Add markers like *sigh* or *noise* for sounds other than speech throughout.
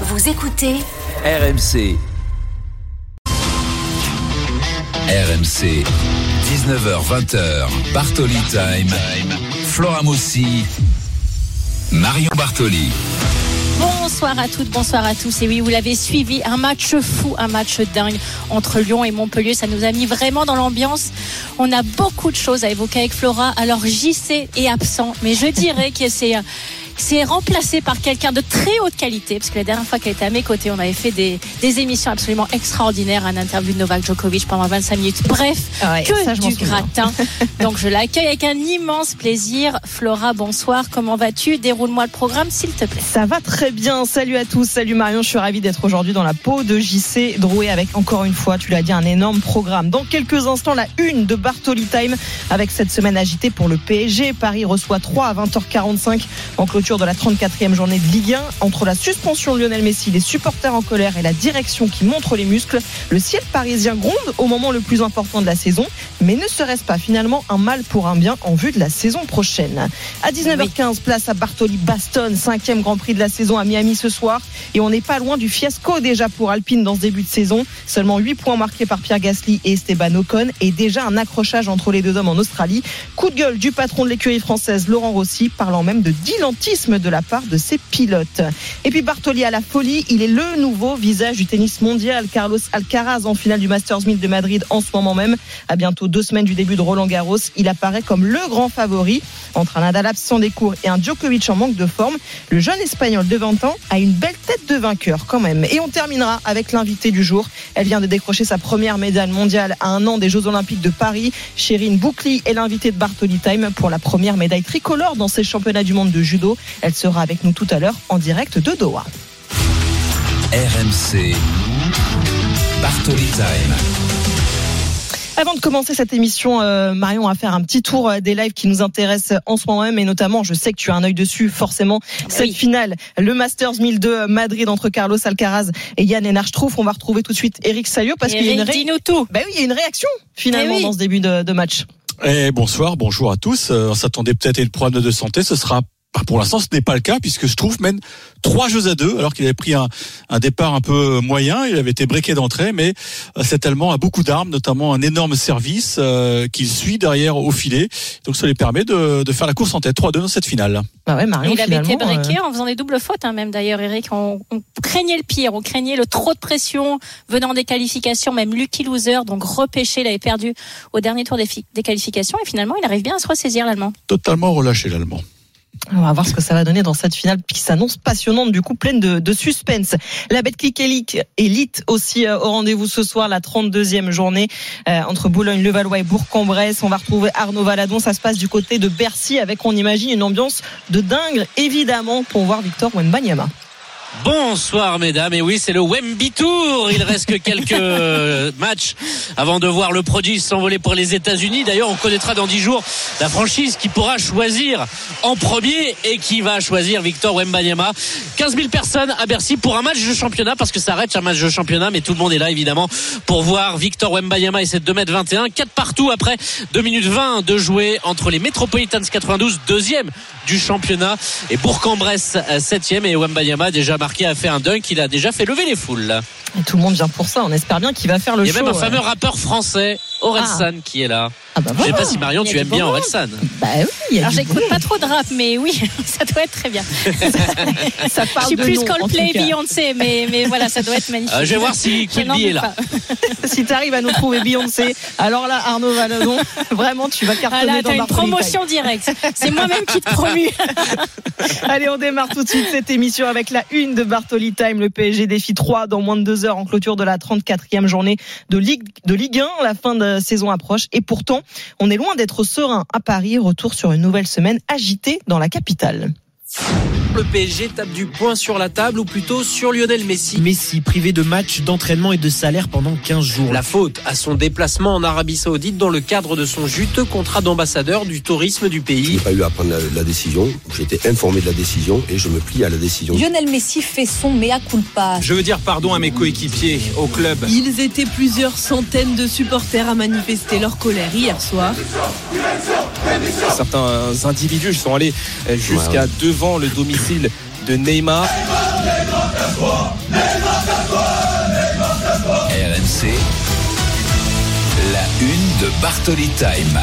Vous écoutez RMC. RMC. 19h20h. Bartoli Time. Flora Moussi. Marion Bartoli. Bonsoir à toutes, bonsoir à tous. Et oui, vous l'avez suivi, un match fou, un match dingue entre Lyon et Montpellier. Ça nous a mis vraiment dans l'ambiance. On a beaucoup de choses à évoquer avec Flora. Alors JC est absent, mais je dirais que c'est c'est remplacé par quelqu'un de très haute qualité, parce que la dernière fois qu'elle était à mes côtés, on avait fait des, des émissions absolument extraordinaires, un interview de Novak Djokovic pendant 25 minutes. Bref, Ah ouais, que ça, du gratin. *laughs* Donc je l'accueille avec un immense plaisir. Flora, bonsoir. Comment vas-tu? Déroule-moi le programme, s'il te plaît. Ça va très bien. Salut à tous. Salut Marion. Je suis ravie d'être aujourd'hui dans la peau de JC Drouet avec encore une fois, tu l'as dit, un énorme programme. Dans quelques instants, la une de Bartoli Time avec cette semaine agitée pour le PSG. Paris reçoit 3 à 20h45 en clôture de la 34e journée de Ligue 1. Entre la suspension de Lionel Messi, les supporters en colère et la direction qui montre les muscles, le ciel parisien gronde au moment le plus important de la saison. Mais ne serait-ce pas finalement un mal pour un bien en vue de la saison prochaine À 19h15, place à Bartoli Baston, cinquième Grand Prix de la saison à Miami ce soir. Et on n'est pas loin du fiasco déjà pour Alpine dans ce début de saison. Seulement 8 points marqués par Pierre Gasly et Esteban Ocon. Et déjà un accrochage entre les deux hommes en Australie. Coup de gueule du patron de l'écurie française, Laurent Rossi, parlant même de de la part de ses pilotes. Et puis Bartoli à la folie, il est le nouveau visage du tennis mondial. Carlos Alcaraz en finale du Masters 1000 de Madrid en ce moment même. À bientôt deux semaines du début de Roland Garros, il apparaît comme le grand favori entre un Nadal absent des cours et un Djokovic en manque de forme. Le jeune espagnol de 20 ans a une belle tête de vainqueur quand même. Et on terminera avec l'invité du jour. Elle vient de décrocher sa première médaille mondiale à un an des Jeux Olympiques de Paris. Chérine Boukli est l'invitée de Bartoli Time pour la première médaille tricolore dans ces championnats du monde de judo. Elle sera avec nous tout à l'heure en direct de Doha. RMC. Bartoli Time. Avant de commencer cette émission, euh, Marion, on va faire un petit tour euh, des lives qui nous intéressent en ce moment même, et notamment, je sais que tu as un œil dessus, forcément, cette Oui. finale, le Masters 1002 Madrid entre Carlos Alcaraz et Yann Enarstruff. On va retrouver tout de suite Eric Sayo parce qu'il y a une, Eric, ré- dis-nous tout. bah oui, il y a une réaction finalement Eh oui. dans ce début de, de match. Et bonsoir, bonjour à tous. Euh, on s'attendait peut-être à une problème de santé. Ce sera bah, pour l'instant, ce n'est pas le cas puisque je trouve mène trois jeux à deux alors qu'il avait pris un, un départ un peu moyen. Il avait été breaké d'entrée, mais euh, cet Allemand a beaucoup d'armes, notamment un énorme service euh, qu'il suit derrière au filet. Donc ça lui permet de, de faire la course en tête 3-2 dans cette finale. Bah ouais, Marion, il avait été breaké euh, en faisant des doubles fautes, hein, même d'ailleurs, Eric. On, on craignait le pire, on craignait le trop de pression venant des qualifications, même lucky loser, donc repêché, il avait perdu au dernier tour des, des qualifications, et finalement, il arrive bien à se ressaisir, l'Allemand. Totalement relâché l'Allemand. On va voir ce que ça va donner dans cette finale qui s'annonce passionnante, du coup pleine de, de suspense. La élite, élite aussi euh, au rendez-vous ce soir, la 32e journée euh, entre Boulogne-Levallois et Bourg-en-Bresse. On va retrouver Arnaud Valadon. Ça se passe du côté de Bercy avec, on imagine, une ambiance de dingue, évidemment, pour voir Victor Wembanyama. Bonsoir mesdames, et oui c'est le Wemby Tour, il reste que quelques *laughs* matchs avant de voir le produit s'envoler pour les États-Unis. D'ailleurs on connaîtra dans 10 jours la franchise qui pourra choisir en premier et qui va choisir Victor Wembanyama. 15 000 personnes à Bercy pour un match de championnat parce que ça arrête un match de championnat mais tout le monde est là évidemment pour voir Victor Wembanyama et ses 2 mètres 21 4 partout après 2 minutes 20 de jouer entre les Metropolitans 92 deuxième du championnat et Bourg-en-Bresse euh, septième et Wembanyama déjà marqué a fait un dunk il a déjà fait lever les foules. Et tout le monde vient pour ça. On espère bien qu'il va faire le il y a show. même un ouais. fameux rappeur français Orelsan qui est là Ah bah je sais pas si Marion tu aimes bien. Orelsan Bah oui, Alors j'écoute pas trop de rap, mais oui, *laughs* ça doit être très bien. *laughs* Ça Je suis plus Coldplay. Beyoncé, mais, mais voilà, ça doit être *laughs* magnifique. Euh, je vais voir si Quilby est là. Si tu arrives à nous trouver Beyoncé, alors là, Arnaud Valadon, vraiment, tu vas Ah cartonner là, dans t'as une promotion directe. C'est moi-même qui te promue. Allez, on démarre tout de suite cette émission avec la une de Bartoli Time. Le PSG défie 3 dans moins de deux heures en clôture de la 34e journée de Ligue, de Ligue 1. La fin de saison approche et pourtant, on est loin d'être serein à Paris. Retour sur une nouvelle semaine agitée dans la capitale. Le PSG tape du poing sur la table ou plutôt sur Lionel Messi. Messi privé de matchs, d'entraînement et de salaire pendant 15 jours. La faute à son déplacement en Arabie Saoudite dans le cadre de son juteux contrat d'ambassadeur du tourisme du Je pays. n'ai pas eu à prendre la, la décision. J'ai été informé de la décision et je me plie à la décision. Lionel Messi fait son mea culpa. Je veux dire pardon à mes coéquipiers, au club. Ils étaient plusieurs centaines de supporters à manifester leur colère hier soir. Certains individus sont allés jusqu'à Ouais, ouais. Devant le domicile de Neymar. RMC, la une de Bartoli Time.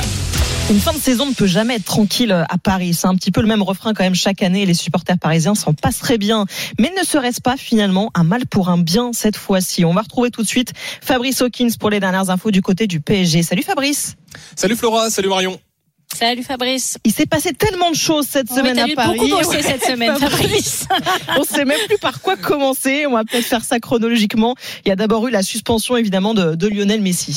Une fin de saison ne peut jamais être tranquille à Paris. C'est un petit peu le même refrain quand même chaque année. Les supporters parisiens s'en passent très bien. Mais ne serait-ce pas finalement un mal pour un bien cette fois-ci? On va retrouver tout de suite Fabrice Hawkins pour les dernières infos du côté du PSG. Salut Fabrice. Salut Flora, salut Marion. Salut Fabrice. Il s'est passé tellement de choses cette Ouais, semaine à Paris. beaucoup bossé Ouais. cette semaine, Fabrice. *laughs* On sait même plus par quoi commencer. On va peut-être faire ça chronologiquement. Il y a d'abord eu la suspension évidemment de, de Lionel Messi.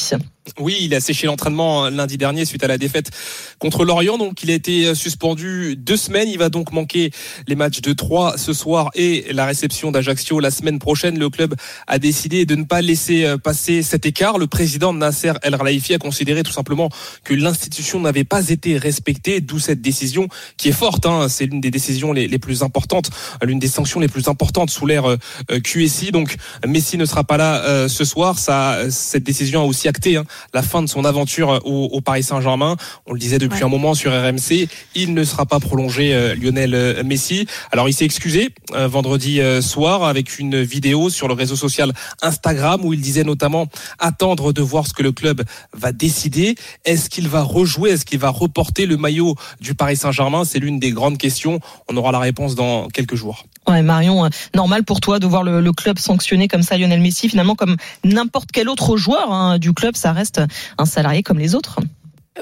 Oui, il a séché l'entraînement lundi dernier suite à la défaite contre Lorient. Donc, il a été suspendu deux semaines. Il va donc manquer les matchs de 3 ce soir et la réception d'Ajaccio la semaine prochaine. Le club a décidé de ne pas laisser euh, passer cet écart. Le président Nasser El Khelaifi a considéré tout simplement que l'institution n'avait pas été respectée, d'où cette décision qui est forte. hein. C'est l'une des décisions les, plus importantes, l'une des sanctions les plus importantes sous l'ère euh, QSI. Donc, Messi ne sera pas là euh, ce soir. Ça, cette décision a aussi acté hein, la fin de son aventure au, au Paris Saint-Germain. On le disait depuis Ouais. un moment sur RMC, il ne sera pas prolongé euh, Lionel euh, Messi. Alors il s'est excusé euh, vendredi euh, soir avec une vidéo sur le réseau social Instagram où il disait notamment attendre de voir ce que le club va décider. Est-ce qu'il va rejouer? Est-ce qu'il va reporter le maillot du Paris Saint-Germain? C'est l'une des grandes questions. On aura la réponse dans quelques jours. Ouais, Marion, euh, normal pour toi de voir le, le club sanctionner comme ça Lionel Messi, finalement comme n'importe quel autre joueur hein, du club, ça reste un salarié comme les autres.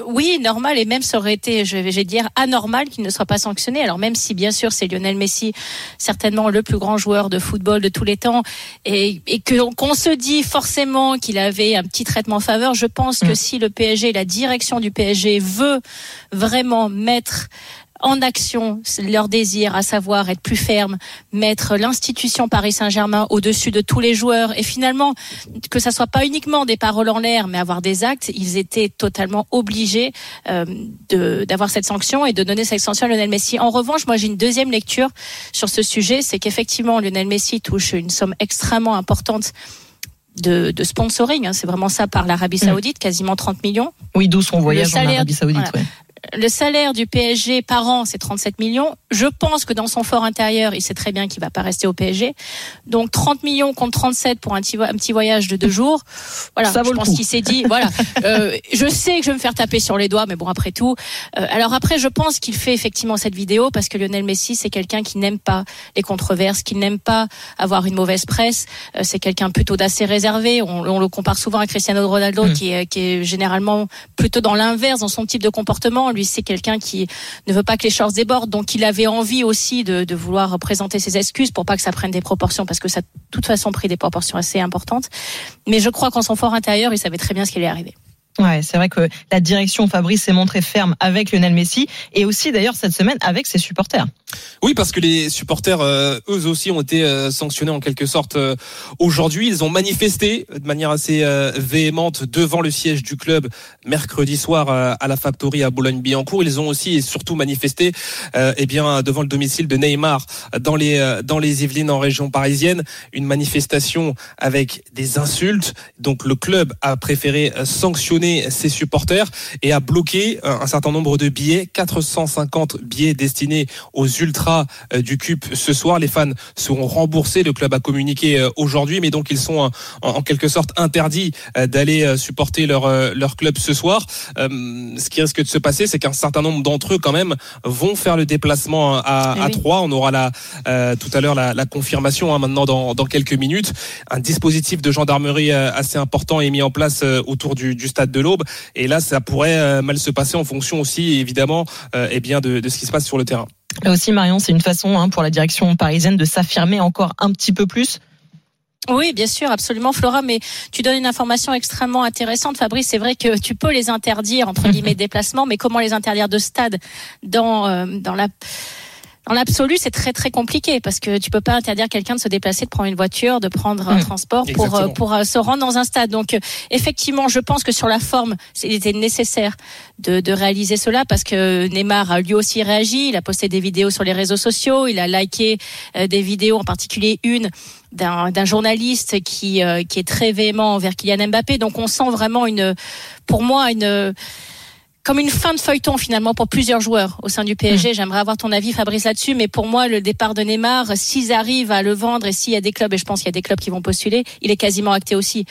Oui, normal et même ça aurait été, je vais je vais dire, anormal qu'il ne soit pas sanctionné. Alors même si bien sûr c'est Lionel Messi, certainement le plus grand joueur de football de tous les temps, et, et qu'on se dit forcément qu'il avait un petit traitement en faveur, je pense que Mm. si le PSG, la direction du PSG veut vraiment mettre en action leur désir, à savoir être plus ferme, mettre l'institution Paris Saint-Germain au-dessus de tous les joueurs, et finalement que ça soit pas uniquement des paroles en l'air, mais avoir des actes, ils étaient totalement obligés euh, d'avoir cette sanction et de donner cette sanction à Lionel Messi. En revanche, moi j'ai une deuxième lecture sur ce sujet, c'est qu'effectivement Lionel Messi touche une somme extrêmement importante. De, de sponsoring, hein, c'est vraiment ça par l'Arabie Mm. Saoudite, quasiment 30 millions. Oui, d'où son voyage en Arabie Saoudite. voilà. ouais. Le salaire du PSG par an, c'est 37 millions. Je pense que dans son fort intérieur, il sait très bien qu'il va pas rester au PSG. Donc 30 millions contre 37 pour un petit, vo- un petit voyage de deux jours. Voilà, Ça vaut je pense qu'il s'est dit, voilà, *laughs* euh, je sais que je vais me faire taper sur les doigts, mais bon, après tout. Euh, alors après, je pense qu'il fait effectivement cette vidéo parce que Lionel Messi, c'est quelqu'un qui n'aime pas les controverses, qui n'aime pas avoir une mauvaise presse. Euh, c'est quelqu'un plutôt d'assez réservé. On, on le compare souvent à Cristiano Ronaldo, Mm. qui, est, qui est généralement plutôt dans l'inverse dans son type de comportement. Lui, c'est quelqu'un qui ne veut pas que les shorts débordent, donc il avait envie aussi de, de vouloir présenter ses excuses pour pas que ça prenne des proportions, parce que ça de toute façon pris des proportions assez importantes. Mais je crois qu'en son fort intérieur, il savait très bien ce qui allait arriver. Ouais, c'est vrai que la direction Fabrice s'est montrée ferme avec Lionel Messi et aussi d'ailleurs cette semaine avec ses supporters. Oui, parce que les supporters, euh, eux aussi, ont été euh, sanctionnés en quelque sorte euh, aujourd'hui. Ils ont manifesté de manière assez véhémente devant le siège du club mercredi soir à la Factory à Boulogne-Billancourt. Ils ont aussi et surtout manifesté, eh bien, devant le domicile de Neymar dans les dans les Yvelines en région parisienne. Une manifestation avec des insultes. Donc le club a préféré euh, ses supporters et a bloqué euh, un certain nombre de billets, 450 billets destinés aux ultras euh, du CUP ce soir. Les fans seront remboursés. Le club a communiqué euh, aujourd'hui, mais donc ils sont en, quelque sorte interdits d'aller supporter leur leur club ce soir. Ce qui risque de se passer, c'est qu'un certain nombre d'entre eux, quand même, vont faire le déplacement à, Eh à oui. Troyes. On aura la euh, tout à l'heure la, la confirmation hein, maintenant dans, dans quelques minutes. Un dispositif de gendarmerie assez important est mis en place autour du, du stade de l'Aube. Et là, ça pourrait euh, mal se passer en fonction aussi, évidemment, euh, eh bien de, de ce qui se passe sur le terrain. Là aussi Marion, c'est une façon hein, pour la direction parisienne de s'affirmer encore un petit peu plus. Oui, bien sûr, absolument, Flora. Mais tu donnes une information extrêmement intéressante, Fabrice. C'est vrai que tu peux les interdire entre guillemets *laughs* déplacements, mais comment les interdire de stade dans euh, dans la dans l'absolu, c'est très très compliqué parce que tu peux pas interdire quelqu'un de se déplacer, de prendre une voiture, de prendre un Mm. transport pour Exactement. euh, pour euh, se rendre dans un stade. Donc euh, effectivement, je pense que sur la forme, il était nécessaire de, de réaliser cela parce que Neymar a lui aussi réagi. Il a posté des vidéos sur les réseaux sociaux, il a liké des vidéos, en particulier une d'un journaliste qui euh, qui est très véhément envers Kylian Mbappé. Donc on sent vraiment une, pour moi une comme une fin de feuilleton finalement pour plusieurs joueurs au sein du PSG. Mm. J'aimerais avoir ton avis, Fabrice, là-dessus. Mais pour moi, le départ de Neymar, s'ils arrivent à le vendre et s'il y a des clubs, et je pense qu'il y a des clubs qui vont postuler, il est quasiment acté aussi.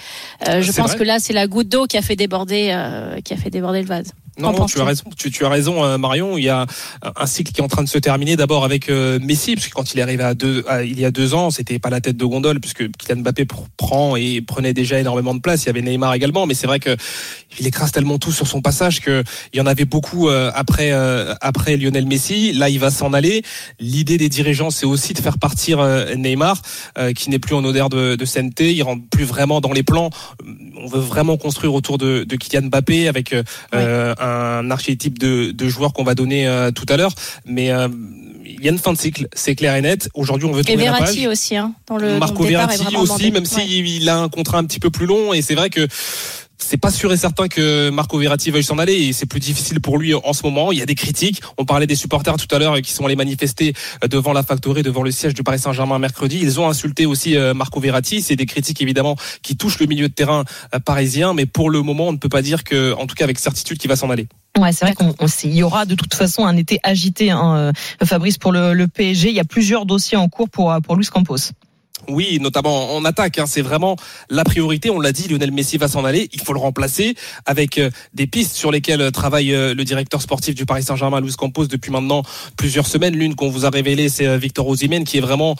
Euh, je pense vrai que là, c'est la goutte d'eau qui a fait déborder, euh, qui a fait déborder le vase. Non, non, tu as raison. Tu, tu as raison, euh, Marion. Il y a un cycle qui est en train de se terminer. D'abord avec euh, Messi, parce que quand il est arrivé à deux, à- il y a deux ans, c'était pas la tête de gondole, puisque Kylian Mbappé pr- prend et prenait déjà énormément de place. Il y avait Neymar également, mais c'est vrai que il écrase tellement tout sur son passage que il y en avait beaucoup euh, après euh, après Lionel Messi. Là, il va s'en aller. L'idée des dirigeants, c'est aussi de faire partir euh, Neymar, euh, qui n'est plus en odeur de, de sainteté. Il rentre plus vraiment dans les plans. On veut vraiment construire autour de, de Kylian Mbappé avec un archétype de, de joueur qu'on va donner euh, tout à l'heure. Mais euh, il y a une fin de cycle, c'est clair et net. Aujourd'hui, on veut Et tourner la page. Verratti aussi, hein, dans le, Marco dont le est Verratti aussi, même Ouais. s'il a un contrat un petit peu plus long. Et c'est vrai que c'est pas sûr et certain que Marco Verratti veuille s'en aller et c'est plus difficile pour lui en ce moment. Il y a des critiques. On parlait des supporters tout à l'heure qui sont allés manifester devant la factory, devant le siège du Paris Saint-Germain mercredi. Ils ont insulté aussi euh, Marco Verratti. C'est des critiques évidemment qui touchent le milieu de terrain euh, parisien, mais pour le moment, on ne peut pas dire que, en tout cas avec certitude, qu'il va s'en aller. Ouais, c'est vrai qu'on on sait- il y aura de toute façon un été agité, hein, euh, Fabrice, pour le, le PSG. Il y a plusieurs dossiers en cours pour, euh, pour Luis Campos. Oui, notamment en attaque. hein, c'est vraiment la priorité. On l'a dit, Lionel Messi va s'en aller. Il faut le remplacer avec euh, des pistes sur lesquelles euh, travaille euh, le directeur sportif du Paris Saint-Germain, Luis Campos, depuis maintenant plusieurs semaines. L'une qu'on vous a révélée, c'est Victor Osimhen, qui est vraiment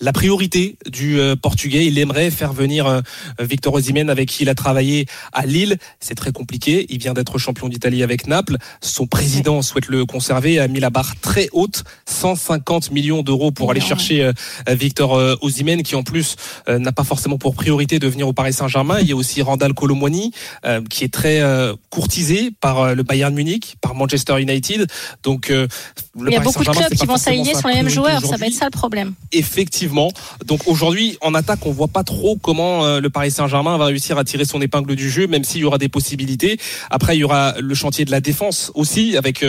la priorité du Portugais. Il aimerait faire venir Victor Osimhen, avec qui il a travaillé à Lille. C'est très compliqué. Il vient d'être champion d'Italie avec Naples. Son président souhaite le conserver, a mis la barre très haute, 150 millions d'euros pour aller chercher Victor Osimhen, qui en plus euh, n'a pas forcément pour priorité de venir au Paris Saint-Germain. Il y a aussi Randall Colomwani, euh, qui est très euh, courtisé par le Bayern Munich, par Manchester United. Donc, le Il y a Paris beaucoup de clubs qui vont s'aligner sa sur les mêmes joueurs. Ça va être ça le problème. Effectivement. Donc aujourd'hui, en attaque, on voit pas trop comment le Paris Saint-Germain va réussir à tirer son épingle du jeu, même s'il y aura des possibilités. Après, il y aura le chantier de la défense aussi, avec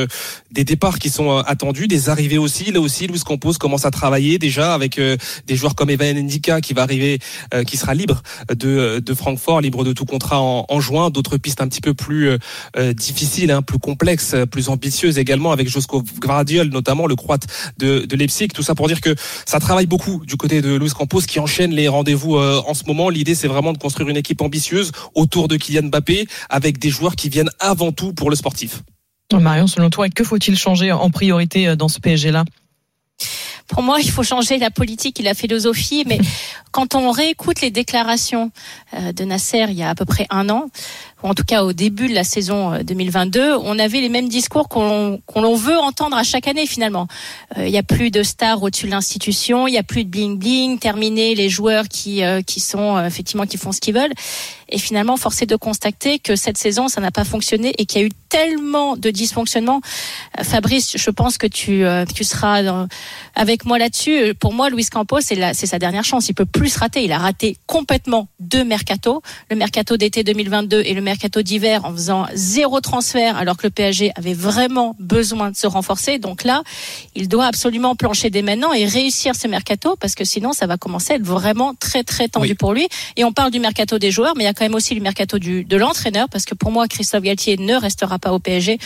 des départs qui sont attendus, des arrivées aussi. Là aussi, Luis Campos commence à travailler déjà avec des joueurs comme Evan Qui va arriver, euh, qui sera libre de, de Francfort, libre de tout contrat en, juin. D'autres pistes un petit peu plus euh, euh, difficiles, hein, plus complexes, euh, plus ambitieuses également, avec Josko Gvardiol notamment, le croate de, de Leipzig. Tout ça pour dire que ça travaille beaucoup du côté de Luis Campos qui enchaîne les rendez-vous euh, en ce moment. L'idée, c'est vraiment de construire une équipe ambitieuse autour de Kylian Mbappé avec des joueurs qui viennent avant tout pour le sportif. Marion, selon toi, que faut-il changer en priorité euh, dans ce PSG-là Pour moi, il faut changer la politique et la philosophie. Mais *laughs* quand on réécoute les déclarations euh, de Nasser il y a à peu près un an, en tout cas au début de la saison euh, 2022, on avait les mêmes discours qu'on qu'on veut entendre à chaque année finalement. Euh, Il y a plus de stars au-dessus de l'institution, il y a plus de bling bling, terminer les joueurs qui euh, qui sont euh, effectivement qui font ce qu'ils veulent. Et finalement, force est de constater que cette saison, ça n'a pas fonctionné et qu'il y a eu tellement de dysfonctionnements. Euh, Fabrice, je pense que tu euh, tu seras avec moi là-dessus. Pour moi, Luis Campos, c'est c'est sa dernière chance. Il peut plus rater. Il a raté complètement deux mercatos, le mercato d'été 2022 et le mercato d'hiver, en faisant zéro transfert, alors que le PSG avait vraiment besoin de se renforcer. Donc là, il doit absolument plancher dès maintenant et réussir ce mercato, parce que sinon, ça va commencer à être vraiment très très tendu Oui. pour lui. Et on parle du mercato des joueurs, mais il y a quand même aussi le mercato du, de l'entraîneur, parce que pour moi, Christophe Galtier ne restera pas au PSG.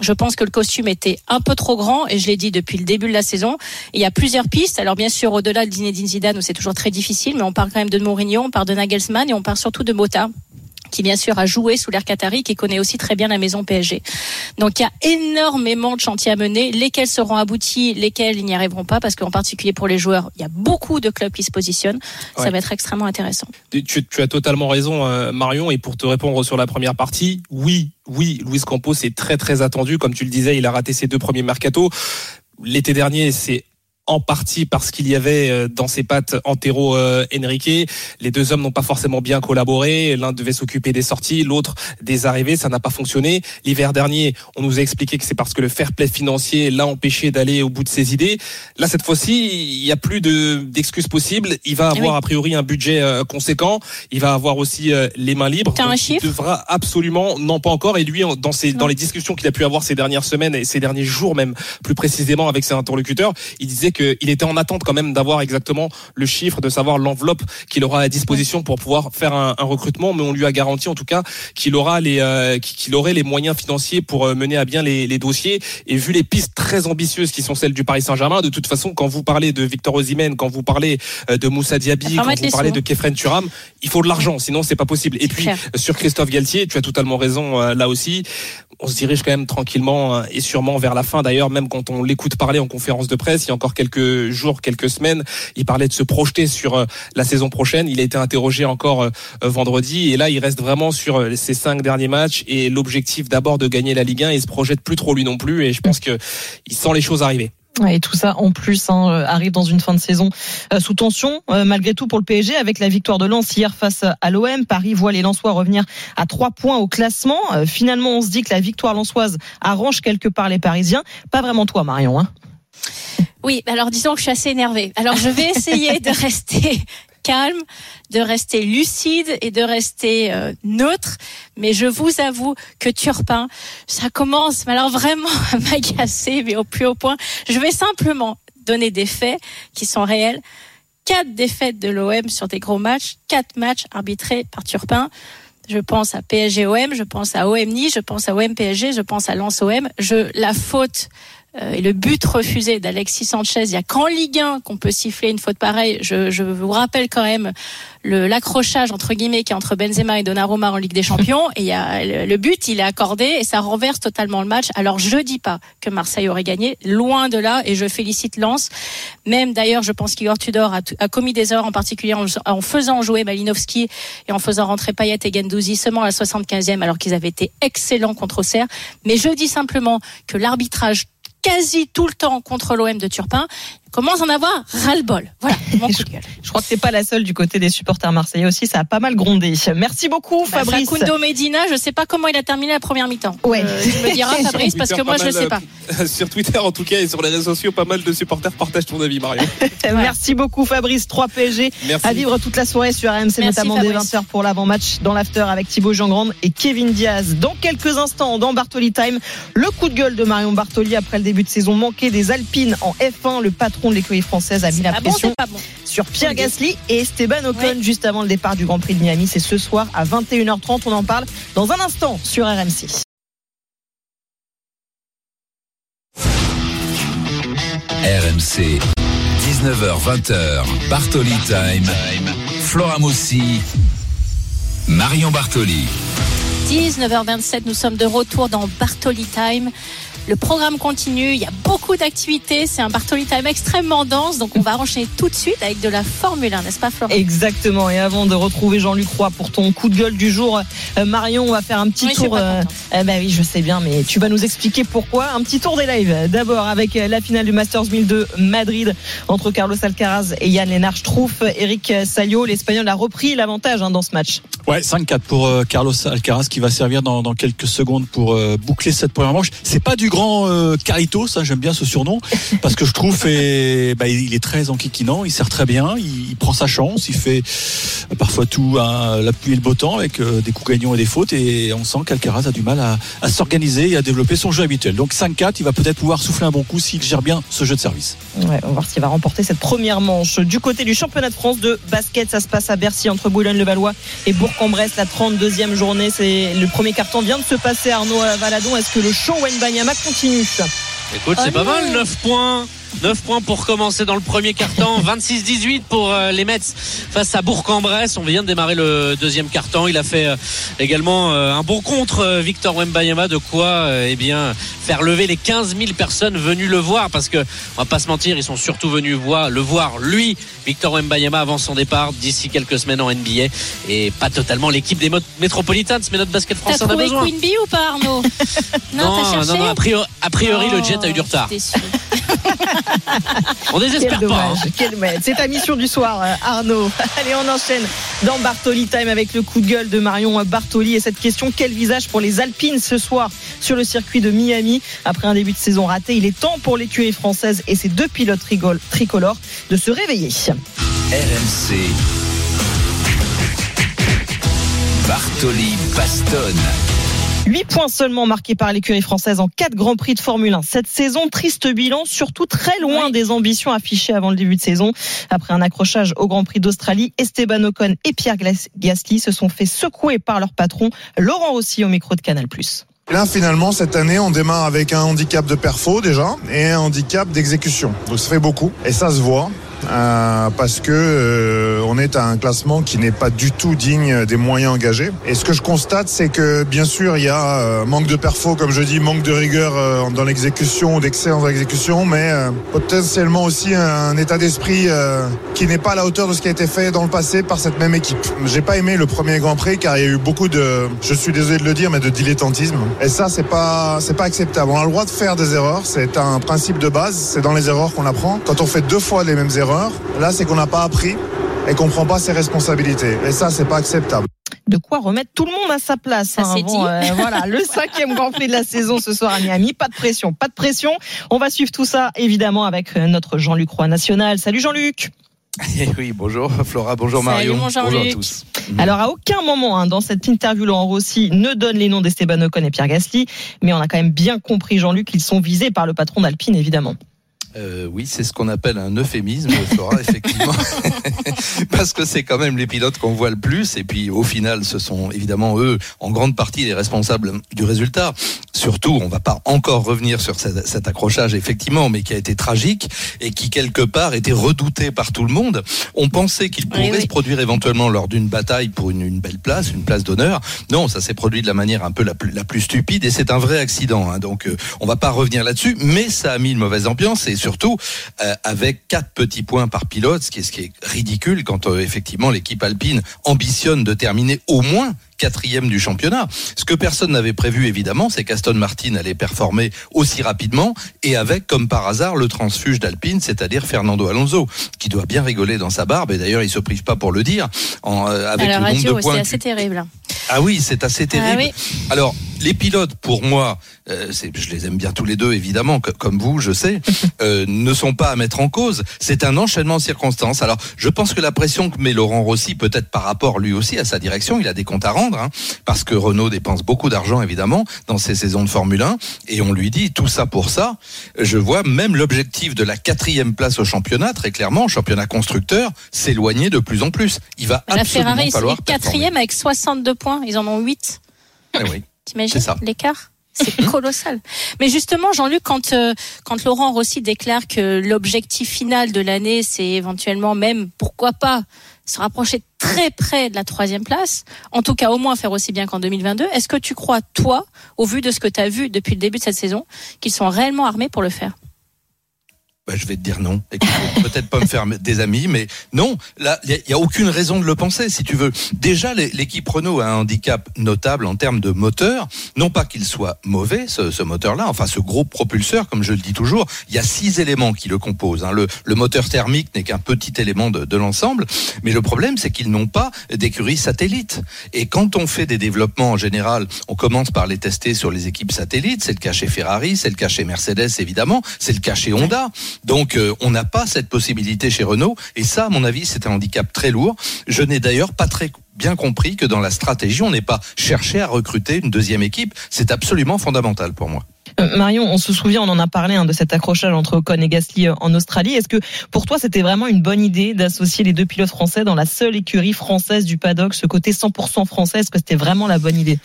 Je pense que le costume était un peu trop grand et je l'ai dit depuis le début de la saison. Et il y a plusieurs pistes. Alors bien sûr, au-delà de Zinedine Zidane où c'est toujours très difficile, mais on parle quand même de Mourinho, on parle de Nagelsmann et on parle surtout de Mota qui bien sûr a joué sous l'air Qatari, qui connaît aussi très bien la maison PSG. Donc il y a énormément de chantiers à mener, lesquels seront aboutis, lesquels ils n'y arriveront pas, parce qu'en particulier pour les joueurs, il y a beaucoup de clubs qui se positionnent. Ça va être extrêmement intéressant. Tu, tu as totalement raison, euh, Marion. Et pour te répondre sur la première partie, oui, oui, Luis Campos est très très attendu. Comme tu le disais, il a raté ses deux premiers mercatos. L'été dernier, c'est en partie parce qu'il y avait euh, dans ses pattes Antero euh, Henrique. Les deux hommes n'ont pas forcément bien collaboré. L'un devait s'occuper des sorties, l'autre des arrivées. Ça n'a pas fonctionné. L'hiver dernier, on nous a expliqué que c'est parce que le fair play financier l'a empêché d'aller au bout de ses idées. Là, cette fois-ci, il n'y a plus de d'excuses possibles. Il va Eh avoir oui. a priori un budget euh, conséquent. Il va avoir aussi euh, les mains libres. T'as un chiffre Il devra absolument, non pas encore. Et lui, dans ses, dans les discussions qu'il a pu avoir ces dernières semaines et ces derniers jours même, plus précisément avec ses interlocuteurs, il disait qu'il était en attente quand même d'avoir exactement le chiffre, de savoir l'enveloppe qu'il aura à disposition pour pouvoir faire un, un, recrutement. Mais on lui a garanti en tout cas qu'il aura les, euh, qu'il aurait les moyens financiers pour euh, mener à bien les, les, dossiers. Et vu les pistes très ambitieuses qui sont celles du Paris Saint-Germain, de toute façon, quand vous parlez de Victor Osimhen, quand vous parlez euh, de Moussa Diaby, quand vous parlez de Kefren Turam, il faut de l'argent, sinon c'est pas possible. Et puis sur Christophe Galtier, tu as totalement raison là aussi. On se dirige quand même tranquillement et sûrement vers la fin. D'ailleurs, même quand on l'écoute parler en conférence de presse, il y a encore quelques jours, quelques semaines, il parlait de se projeter sur la saison prochaine. Il a été interrogé encore vendredi et là, il reste vraiment sur ces cinq derniers matchs et l'objectif d'abord de gagner la Ligue 1. Il se projette plus trop lui non plus et je pense que il sent les choses arriver. Et tout ça en plus hein, arrive dans une fin de saison euh, sous tension euh, malgré tout pour le PSG avec la victoire de Lens hier face à l'OM. Paris voit les Lensois revenir à trois points au classement. Euh, finalement, on se dit que la victoire lensoise arrange quelque part les Parisiens. Pas vraiment toi, Marion. Hein oui, alors disons que je suis assez énervée. Alors je vais essayer de *laughs* rester calme, de rester lucide et de rester euh, neutre. Mais je vous avoue que Turpin, ça commence, alors vraiment *laughs* à m'agacer, mais au plus haut point. Je vais simplement donner des faits qui sont réels. Quatre défaites de l'OM sur des gros matchs, quatre matchs arbitrés par Turpin. Je pense à PSG OM, je pense à OM Nice, je pense à OM PSG, je pense à Lens OM. Je la faute et le but refusé d'Alexis Sanchez, il y a qu'en Ligue 1 qu'on peut siffler une faute pareille. Je, je vous rappelle quand même l'accrochage entre guillemets qui est entre Benzema et Donnarumma en Ligue des Champions. *laughs* Et il y a le, but, il est accordé et ça renverse totalement le match. Alors je dis pas que Marseille aurait gagné, loin de là. Et je félicite Lens. Même d'ailleurs, je pense qu'Igor Tudor a, a, commis des erreurs, en particulier en, faisant jouer Malinowski et en faisant rentrer Payet et Gendouzi seulement à la 75e, alors qu'ils avaient été excellents contre Auxerre. Mais je dis simplement que l'arbitrage quasi tout le temps contre l'OM de Turpin commence à en avoir ras-le-bol? Voilà, *laughs* mon coup de gueule. Je crois que c'est pas la seule du côté des supporters marseillais aussi, ça a pas mal grondé. Merci beaucoup bah, Fabrice. Facundo Medina, je sais pas comment il a terminé la première mi-temps. Ouais. Euh, tu me diras *laughs* Fabrice parce que moi je sais pas. Euh, *laughs* sur Twitter en tout cas et sur les réseaux sociaux, pas mal de supporters partagent ton avis Marion. Merci beaucoup Fabrice, 3 PSG Merci. à vivre toute la soirée sur RMC notamment dès 20h pour l'avant-match dans l'after avec Thibaut Jean-Grande et Kevin Diaz. Dans quelques instants dans Bartoli Time, le coup de gueule de Marion Bartoli après le début de saison manqué des Alpines en F1, le patron de l'écurie française a mis la pression sur Pierre Gasly et Esteban Ocon juste avant le départ du Grand Prix de Miami. C'est ce soir à 21h30. On en parle dans un instant sur RMC. RMC, 19h-20h, Bartoli Time. Flora Moussi, Marion Bartoli. 19h27, nous sommes de retour dans Bartoli Time. Le programme continue, il y a beaucoup d'activités, c'est un Bartoli Time extrêmement dense, donc on va enchaîner tout de suite avec de la Formule 1, n'est-ce pas Florent Exactement, et avant de retrouver Jean-Luc Roy pour ton coup de gueule du jour, euh, Marion, on va faire un petit tour. Euh, eh ben oui, je sais bien, mais tu vas nous expliquer pourquoi. Un petit tour des lives, d'abord avec euh, la finale du Masters 1002 Madrid entre Carlos Alcaraz et Yann Lennart Struff. Eric Salio, l'Espagnol a repris l'avantage hein, dans ce match. Ouais, 5-4 pour Carlos Alcaraz qui va servir dans, dans quelques secondes pour boucler cette première manche. C'est pas du grand euh, Carito, ça j'aime bien ce surnom, parce que je trouve et, bah, il est très enquiquinant, il sert très bien, il, prend sa chance, il fait parfois tout à la pluie et le beau temps avec euh, des coups gagnants et des fautes, et on sent qu'Alcaraz a du mal à, s'organiser et à développer son jeu habituel. Donc 5-4, il va peut-être pouvoir souffler un bon coup s'il gère bien ce jeu de service. On va voir s'il va remporter cette première manche. Du côté du championnat de France de basket, ça se passe à Bercy entre Boulogne-le-Valois et Bourg-en-Bresse, la 32e journée. Le premier carton vient de se passer Arnaud Valadon. Est-ce que le show Banyama continue Écoute, c'est pas mal, 9 points. 9 points pour commencer dans le premier carton, *laughs* 26-18 pour euh, les Mets face à Bourg-en-Bresse. On vient de démarrer le deuxième carton. Il a fait euh, également euh, un bon contre Victor Wembayama de quoi eh bien faire lever les 15 000 personnes venues le voir parce que on va pas se mentir, ils sont surtout venus voir, le voir lui, Victor Wembayama avant son départ d'ici quelques semaines en NBA et pas totalement l'équipe des Metropolitans, mais notre basket français en a besoin. Queen Bee ou pas Arnaud *laughs* Non, non, non, a priori, a priori le jet a eu du retard. *laughs* on désespère pas. Hein. C'est ta mission du soir, euh, Arnaud. *laughs* Allez, on enchaîne dans Bartoli Time avec le coup de gueule de Marion Bartoli et cette question quel visage pour les Alpines ce soir sur le circuit de Miami? Après un début de saison raté Il est temps pour l'écurie française et ses deux pilotes tricolores de se réveiller. RMC. Bartoli Bastonne. 8 points seulement marqués par l'écurie française en 4 Grands Prix de Formule 1. Cette saison, triste bilan, surtout très loin Oui. des ambitions affichées avant le début de saison. Après un accrochage au Grand Prix d'Australie, Esteban Ocon et Pierre Gasly se sont fait secouer par leur patron, Laurent Rossi, au micro de Canal+. Là, finalement, cette année, on démarre avec un handicap de perfo déjà et un handicap d'exécution. Donc ça fait beaucoup et ça se voit. Euh, parce que euh, on est à un classement qui n'est pas du tout digne des moyens engagés. Et ce que je constate, c'est que bien sûr, il y a euh, manque de perfo, comme je dis, manque de rigueur euh, dans l'exécution, d'excellence dans l'exécution, mais euh, potentiellement aussi un, état d'esprit euh, qui n'est pas à la hauteur de ce qui a été fait dans le passé par cette même équipe. J'ai pas aimé le premier Grand Prix car il y a eu beaucoup de, je suis désolé de le dire, mais de dilettantisme. Et ça, c'est pas, c'est pas acceptable. On a le droit de faire des erreurs. C'est un principe de base. C'est dans les erreurs qu'on apprend. Quand on fait deux fois les mêmes erreurs, là, c'est qu'on n'a pas appris et qu'on prend pas ses responsabilités. Et ça, c'est pas acceptable. de quoi remettre tout le monde à sa place. Ça, c'est dit. euh, voilà, le *laughs* cinquième Grand Prix de la saison ce soir à Miami. Pas de pression, pas de pression. On va suivre tout ça évidemment avec euh, notre Jean-Luc Roy national. Salut Jean-Luc. Eh oui, bonjour Flora, bonjour Salut, Marion, mon Jean-Luc. bonjour à tous. Alors à aucun moment hein, dans cette interview, Laurent Rossi ne donne les noms d'Esteban Ocon et Pierre Gasly, mais on a quand même bien compris Jean-Luc qu'ils sont visés par le patron d'Alpine évidemment. Euh, oui, c'est ce qu'on appelle un euphémisme, Flora, *laughs* effectivement, *laughs* parce que c'est quand même les pilotes qu'on voit le plus, et puis au final, ce sont évidemment eux, en grande partie, les responsables du résultat. Surtout, on va pas encore revenir sur cet, cet accrochage, effectivement, mais qui a été tragique et qui quelque part était redouté par tout le monde. On pensait qu'il pourrait Oui, oui. se produire éventuellement lors d'une bataille pour une, une belle place, une place d'honneur. Non, ça s'est produit de la manière un peu la plus, la plus stupide, et c'est un vrai accident. hein. donc, euh, on va pas revenir là-dessus, mais ça a mis une mauvaise ambiance et surtout euh, avec quatre petits points par pilote, ce qui est, ridicule quand euh, effectivement l'équipe alpine ambitionne de terminer au moins quatrième du championnat. Ce que personne n'avait prévu évidemment, c'est qu'Aston Martin allait performer aussi rapidement et avec comme par hasard le transfuge d'Alpine, c'est-à-dire Fernando Alonso, qui doit bien rigoler dans sa barbe et d'ailleurs il se prive pas pour le dire en, euh, avec à la le nombre de radio, points. c'est assez terrible. ah oui, c'est assez terrible. Ah oui. Alors, les pilotes, pour moi, euh, je les aime bien tous les deux, évidemment, co- comme vous, je sais, *laughs* euh, ne sont pas à mettre en cause. C'est un enchaînement de circonstances. Alors, je pense que la pression que met Laurent Rossi, peut-être par rapport lui aussi à sa direction, il a des comptes à rendre, hein, parce que Renault dépense beaucoup d'argent, évidemment, dans ses saisons de Formule 1, et on lui dit tout ça pour ça. Je vois même l'objectif de la quatrième place au championnat, très clairement, au championnat constructeur, s'éloigner de plus en plus. Il va La absolument Ferrari, falloir c'est quatrième avec 62 points. Ils en ont 8. performer. Eh oui. T'imagines l'écart? C'est *laughs* colossal. Mais justement, Jean-Luc, quand, euh, quand Laurent Rossi déclare que l'objectif final de l'année, c'est éventuellement même, pourquoi pas, se rapprocher très près de la troisième place, en tout cas au moins faire aussi bien qu'en 2022, est-ce que tu crois, toi, au vu de ce que tu as vu depuis le début de cette saison, qu'ils sont réellement armés pour le faire? Bah, je vais te dire non. Écoute, peut-être pas me faire des amis, mais non. Là, il y, a aucune raison de le penser, si tu veux. Déjà, l'équipe Renault a un handicap notable en termes de moteur. Non pas qu'il soit mauvais, ce, moteur-là, enfin ce gros propulseur, comme je le dis toujours. Il y a six éléments qui le composent. hein. Le, le moteur thermique n'est qu'un petit élément de, de l'ensemble, mais le problème, c'est qu'ils n'ont pas d'écurie satellite. Et quand on fait des développements en général, on commence par les tester sur les équipes satellites. C'est le cas chez Ferrari, c'est le cas chez Mercedes, évidemment, c'est le cas chez Honda. Donc euh, on n'a pas cette possibilité chez Renault et ça à mon avis c'est un handicap très lourd. Je n'ai d'ailleurs pas très bien compris que dans la stratégie on n'ait pas cherché à recruter une deuxième équipe. C'est absolument fondamental pour moi. Euh, Marion, on se souvient, on en a parlé hein, de cet accrochage entre Ocon et Gasly euh, en Australie. Est-ce que pour toi c'était vraiment une bonne idée d'associer les deux pilotes français dans la seule écurie française du paddock, ce côté 100% français? Est-ce que c'était vraiment la bonne idée?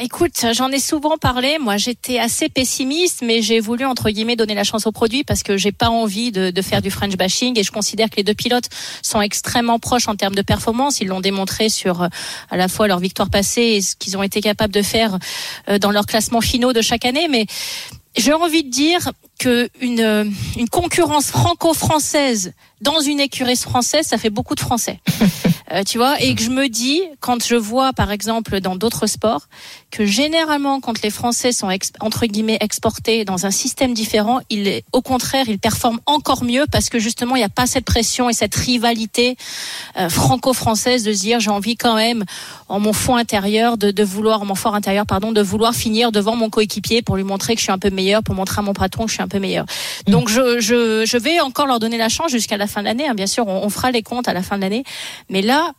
Écoute, j'en ai souvent parlé. Moi, j'étais assez pessimiste, mais j'ai voulu entre guillemets donner la chance au produit parce que j'ai pas envie de, de faire du French bashing et je considère que les deux pilotes sont extrêmement proches en termes de performance. Ils l'ont démontré sur euh, à la fois leur victoire passée et ce qu'ils ont été capables de faire euh, dans leurs classements finaux de chaque année. Mais j'ai envie de dire que une, euh, une concurrence franco-française dans une écurie française, ça fait beaucoup de Français. *laughs* Euh, tu vois, et que je me dis, quand je vois, par exemple, dans d'autres sports, que généralement, quand les Français sont entre guillemets exportés dans un système différent, ils, au contraire, ils performent encore mieux parce que justement, il n'y a pas cette pression et cette rivalité euh, franco-française de se dire, j'ai envie quand même, en mon fond intérieur, de, de vouloir, en mon fort intérieur, pardon, de vouloir finir devant mon coéquipier pour lui montrer que je suis un peu meilleur, pour montrer à mon patron que je suis un peu meilleur. Donc, je, je, je vais encore leur donner la chance jusqu'à la fin de l'année. hein. Bien sûr, on, on fera les comptes à la fin de l'année, mais là,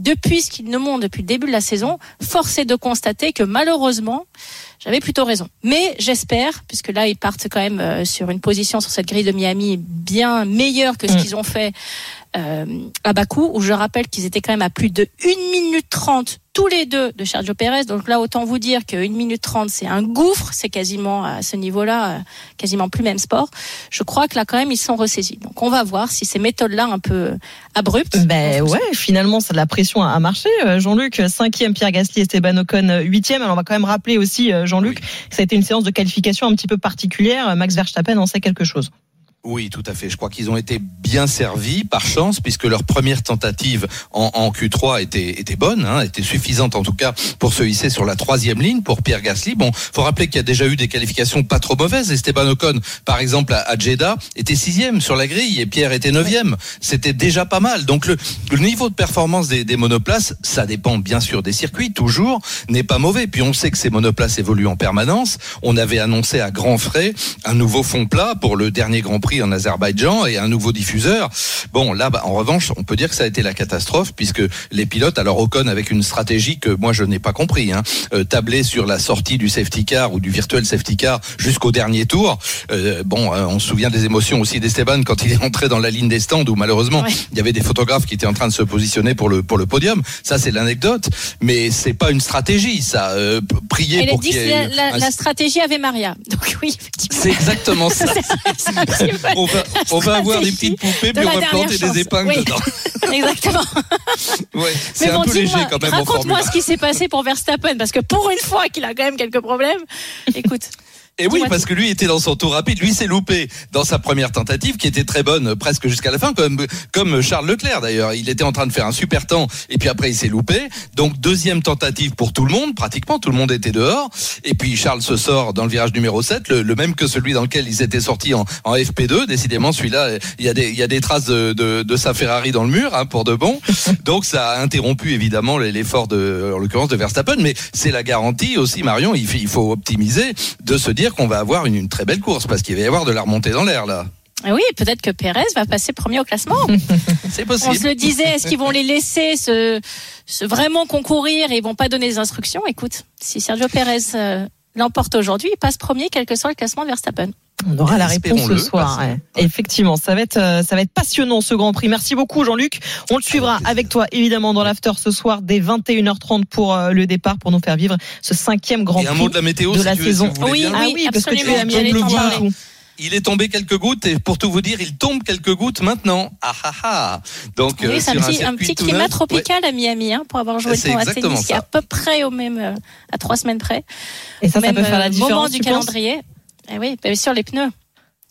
depuis ce qu'ils nous montrent depuis le début de la saison, force est de constater que malheureusement, j'avais plutôt raison. Mais j'espère, puisque là ils partent quand même euh, sur une position sur cette grille de Miami bien meilleure que ce Mm. qu'ils ont fait à Bakou, où je rappelle qu'ils étaient quand même à plus de 1 minute 30 tous les deux de Sergio Pérez. Donc là, autant vous dire que 1 minute 30, c'est un gouffre. C'est quasiment à ce niveau-là, euh, quasiment plus même sport. Je crois que là, quand même, ils sont ressaisis. Donc on va voir si ces méthodes-là un peu abruptes. Ben ouais, finalement, ça, la pression a marché. Euh, Jean-Luc, cinquième, Pierre Gasly, Esteban Ocon, euh, huitième. Alors on va quand même rappeler aussi, euh, Jean-Luc, que ça a été une séance de qualification un petit peu particulière. Max Verstappen en sait quelque chose. Oui, tout à fait. Je crois qu'ils ont été bien servis par chance, puisque leur première tentative en, en Q3 était, bonne, hein, était suffisante en tout cas pour se hisser sur la troisième ligne pour Pierre Gasly. Bon, faut rappeler qu'il y a déjà eu des qualifications pas trop mauvaises. Esteban Ocon, par exemple, à, Jeddah, était sixième sur la grille et Pierre était neuvième. C'était déjà pas mal. Donc le, le niveau de performance des, des monoplaces, ça dépend bien sûr des circuits, toujours, n'est pas mauvais. Puis on sait que ces monoplaces évoluent en permanence. On avait annoncé à grands frais un nouveau fond plat pour le dernier Grand Prix en Azerbaïdjan et un nouveau diffuseur. Bon, là, bah, en revanche, on peut dire que ça a été la catastrophe puisque les pilotes, alors Ocon avec une stratégie que moi je n'ai pas compris, hein, euh, tabler sur la sortie du safety car ou du virtuel safety car jusqu'au dernier tour. Euh, bon, euh, on se souvient des émotions aussi d'Esteban quand il est entré dans la ligne des stands où malheureusement il y avait des photographes qui étaient en train de se positionner pour le pour le podium. Ça c'est l'anecdote, mais c'est pas une stratégie. Ça, euh, prier pour dit qu'il y que ait la, un- la stratégie avait Maria. *laughs* Donc oui, c'est exactement ça. *laughs* on va, on va avoir des petites poupées, puis on va planter chance. des épingles Oui. dedans. *laughs* Exactement. Ouais, c'est Mais un bon, peu léger dis-moi, quand même raconte-moi 1. ce qui s'est passé pour Verstappen, parce que pour une fois qu'il a quand même quelques problèmes, écoute. Et oui, parce que lui était dans son tour rapide. Lui s'est loupé dans sa première tentative, qui était très bonne, presque jusqu'à la fin, comme, comme Charles Leclerc d'ailleurs. Il était en train de faire un super temps, et puis après il s'est loupé. Donc deuxième tentative pour tout le monde, pratiquement tout le monde était dehors. Et puis Charles se sort dans le virage numéro 7, le, le même que celui dans lequel ils étaient sortis en, en FP2. Décidément, celui-là, il y a des, il y a des traces de, de, de sa Ferrari dans le mur, hein, pour de bon. *laughs* Donc ça a interrompu évidemment l'effort de, en l'occurrence de Verstappen, mais c'est la garantie aussi, Marion. Il, il faut optimiser de se dire qu'on va avoir une, une très belle course parce qu'il va y avoir de la remontée dans l'air là. Ah Oui, peut-être que Pérez va passer premier au classement. *laughs* C'est On se possible. le disait, est-ce qu'ils vont les laisser se, se vraiment concourir et ils vont pas donner des instructions? Écoute, si Sergio Pérez euh, l'emporte aujourd'hui, il passe premier, quel que soit le classement de Verstappen. On aura la réponse ce soir. ouais. Effectivement, ça va être euh, ça va être passionnant ce Grand Prix. Merci beaucoup Jean-Luc. On le suivra avec toi évidemment dans l'after ce soir dès 21h30 pour euh, le départ pour nous faire vivre ce cinquième Grand Et un Prix mot de la météo de si la veux, saison. Oui, bien. ah oui, parce que tu absolument. as mis coup. Il est tombé quelques gouttes et pour tout vous dire, il tombe quelques gouttes maintenant. Ah ah ah. Donc Oui, euh, c'est un petit, un circuit petit tout climat neuf, ouais. tropical à Miami hein, pour avoir joué le tournoi de exactement tennis qui est à peu près au même euh, à trois semaines près. Et ça, ça peut faire la euh, différence. moment du calendrier. Eh oui, bien sûr les pneus,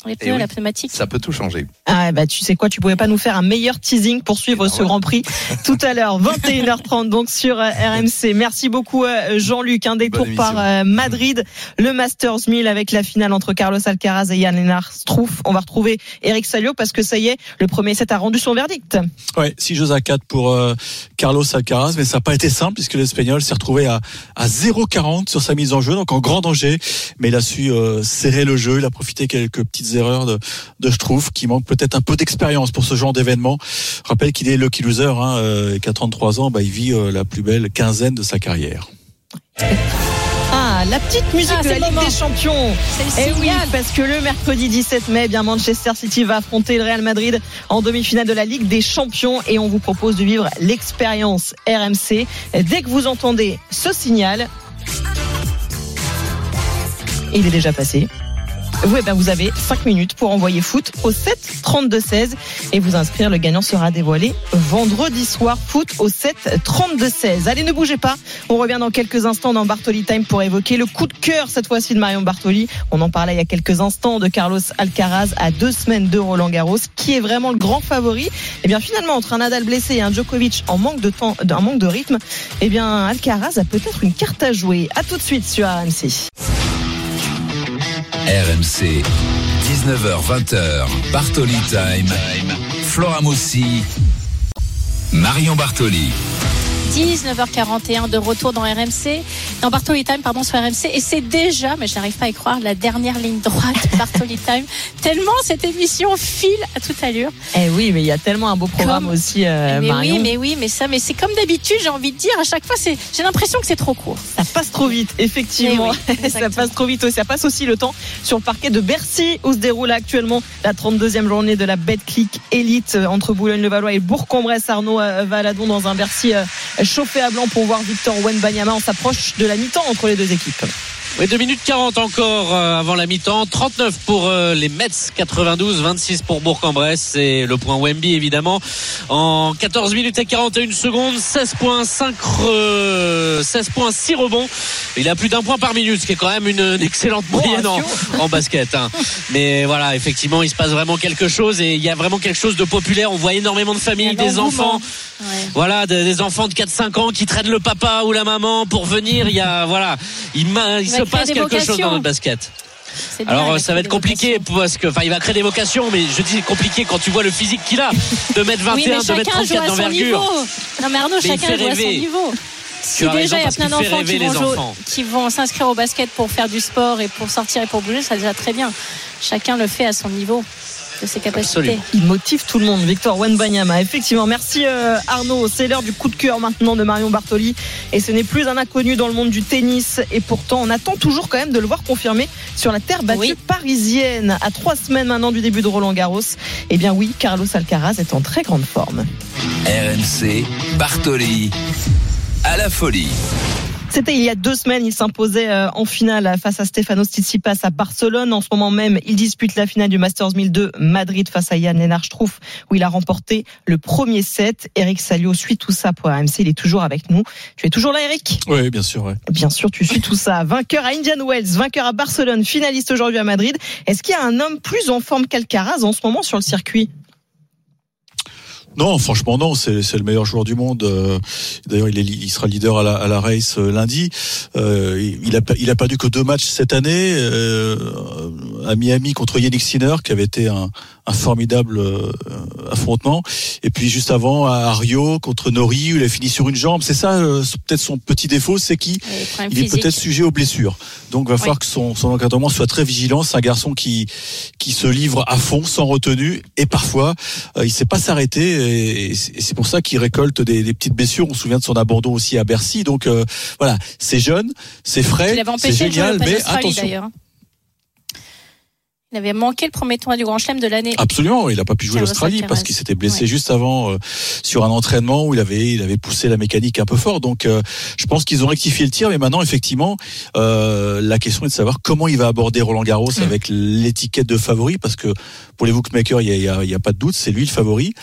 les pneus, oui. la pneumatique. Ça peut tout changer. Ah bah tu sais quoi, tu pouvais pas nous faire un meilleur teasing pour suivre ben ce. Grand Prix *laughs* tout à l'heure 21h30 donc sur euh, RMC. Merci beaucoup euh, Jean-Luc. Un détour Bonne par euh, Madrid, le Masters 1000 avec la finale entre Carlos Alcaraz et Yann Lennart Struff. On va retrouver Eric Salio parce que ça y est, le premier set a rendu son verdict. Ouais, 6 jeux à 4 pour euh, Carlos Alcaraz, mais ça n'a pas été simple puisque l'Espagnol s'est retrouvé à, à 0,40 sur sa mise en jeu, donc en grand danger. Mais il a su euh, serrer le jeu, il a profité quelques petites erreurs de, de Struff qui manque peut-être un peu d'expérience pour ce genre d'événement. Je rappelle qu'il est lucky loser, hein, euh, et qu'à 33 ans, bah, il vit euh, la plus belle quinzaine de sa carrière. Ah, la petite musique Ah, de c'est la le Ligue moment. des Champions. C'est Eh oui, parce que le mercredi 17 mai, eh bien Manchester City va affronter le Real Madrid en demi-finale de la Ligue des Champions et on vous propose de vivre l'expérience RMC. Dès que vous entendez ce signal, il est déjà passé. Vous, eh ben, vous avez 5 minutes pour envoyer foot au 7 32 16 et vous inscrire. Le gagnant sera dévoilé vendredi soir. Foot au 7 32 16. Allez, ne bougez pas. On revient dans quelques instants dans Bartoli Time pour évoquer le coup de cœur cette fois-ci de Marion Bartoli. On en parlait il y a quelques instants de Carlos Alcaraz à deux semaines de Roland Garros, qui est vraiment le grand favori? Et bien finalement entre un Nadal blessé et un Djokovic en manque de temps, en manque de rythme, et bien Alcaraz a peut-être une carte à jouer. À tout de suite sur RMC. RMC, 19h-20h, Bartoli Time. Flora Moussi, Marion Bartoli. 19h41 de retour dans RMC, dans Bartoli Time, pardon, sur RMC. Et c'est déjà, mais je n'arrive pas à y croire, la dernière ligne droite de Bartoli *laughs* Time. tellement cette émission file à toute allure. Eh oui, mais il y a tellement un beau programme Comme- aussi, euh, mais Marion. oui, mais oui, mais ça, mais c'est comme d'habitude, j'ai envie de dire, à chaque fois, c'est, j'ai l'impression que c'est trop court. Ça passe trop vite, effectivement. Eh oui, *laughs* ça passe trop vite aussi. Ça passe aussi le temps sur le parquet de Bercy où se déroule actuellement la 32e journée de la Betclic Elite euh, entre Boulogne-le-Valois et Bourg-en-Bresse. Arnaud euh, Valadon dans un Bercy euh, chauffé à blanc pour voir Victor Wenbanyama. On s'approche de la mi-temps entre les deux équipes. Oui, 2 minutes 40 encore euh, avant la mi-temps. 39 pour euh, les Mets, 92, 26 pour Bourg-en-Bresse. Et le point Wemby, évidemment. En 14 minutes et 41 secondes, 16 points, 5 re- 16 points, 6 rebonds. Il a plus d'un point par minute, ce qui est quand même une, une excellente moyenne en, en basket. hein. Mais voilà, effectivement, il se passe vraiment quelque chose et il y a vraiment quelque chose de populaire. On voit énormément de familles, Il y a Voilà, des, des enfants de 4-5 ans qui traînent le papa ou la maman pour venir. Il y a, voilà, il, se passe quelque chose dans notre basket. Alors ça va être compliqué parce que, enfin, il va créer des vocations, mais je dis compliqué quand tu vois le physique qu'il a, *laughs* de mettre 21, Oui, de joue 34 à son d'envergure. Non, mais Arnaud, Mais chacun joue à son niveau. Si déjà raison, il y a plein d'enfants qui vont s'inscrire au basket pour faire du sport et pour sortir et pour bouger, ça déjà très bien. Chacun le fait à son niveau de ses capacités. Absolument. Il motive tout le monde, Victor Wenbanyama. Effectivement, merci euh, Arnaud. C'est l'heure du coup de cœur maintenant de Marion Bartoli. Et ce n'est plus un inconnu dans le monde du tennis. Et pourtant, on attend toujours quand même de le voir confirmé sur la terre battue Oui. parisienne. À trois semaines maintenant du début de Roland Garros. Eh bien oui, Carlos Alcaraz est en très grande forme. RMC, Bartoli, à la folie. C'était il y a deux semaines, il s'imposait euh, en finale face à Stefanos Tsitsipas à Barcelone. En ce moment même, il dispute la finale du Masters 1002 Madrid face à Yann Lennart Struff, où il a remporté le premier set. Eric Salio suit tout ça pour RMC. Il est toujours avec nous. Tu es toujours là, Eric? Oui, bien sûr. ouais. Bien sûr, tu suis tout ça. Vainqueur à Indian Wells, vainqueur à Barcelone, finaliste aujourd'hui à Madrid. Est-ce qu'il y a un homme plus en forme qu'Alcaraz en ce moment sur le circuit? Non, franchement non, c'est le meilleur joueur du monde. Euh, D'ailleurs, il, il sera leader à la, à la race euh, lundi. Euh, il a il a perdu que deux matchs cette année euh, à Miami contre Yannick Sinner, qui avait été un, un formidable euh, affrontement. Et puis juste avant à Rio contre Nori, où il a fini sur une jambe. C'est ça, euh, peut-être son petit défaut, c'est qu'il il est peut-être sujet aux blessures. Donc, va falloir que son, son encadrement soit très vigilant. C'est un garçon qui qui se livre à fond, sans retenue, et parfois il sait pas s'arrêter. Et, c'est pour ça qu'il récolte des, des petites blessures. On se souvient de son abandon aussi à Bercy. Donc euh, voilà, c'est jeune, c'est frais, c'est génial, mais attention. d'ailleurs. Il avait manqué le premier tournoi du Grand Chelem de l'année. Absolument, il n'a pas pu jouer l'Australie parce qu'il s'était blessé Ouais. juste avant euh, sur un entraînement où il avait il avait poussé la mécanique un peu fort. Donc euh, je pense qu'ils ont rectifié le tir, mais maintenant effectivement euh, la question est de savoir comment il va aborder Roland Garros Mm. avec l'étiquette de favori parce que pour les bookmakers il y a, il y a, il y a pas de doute, c'est lui le favori.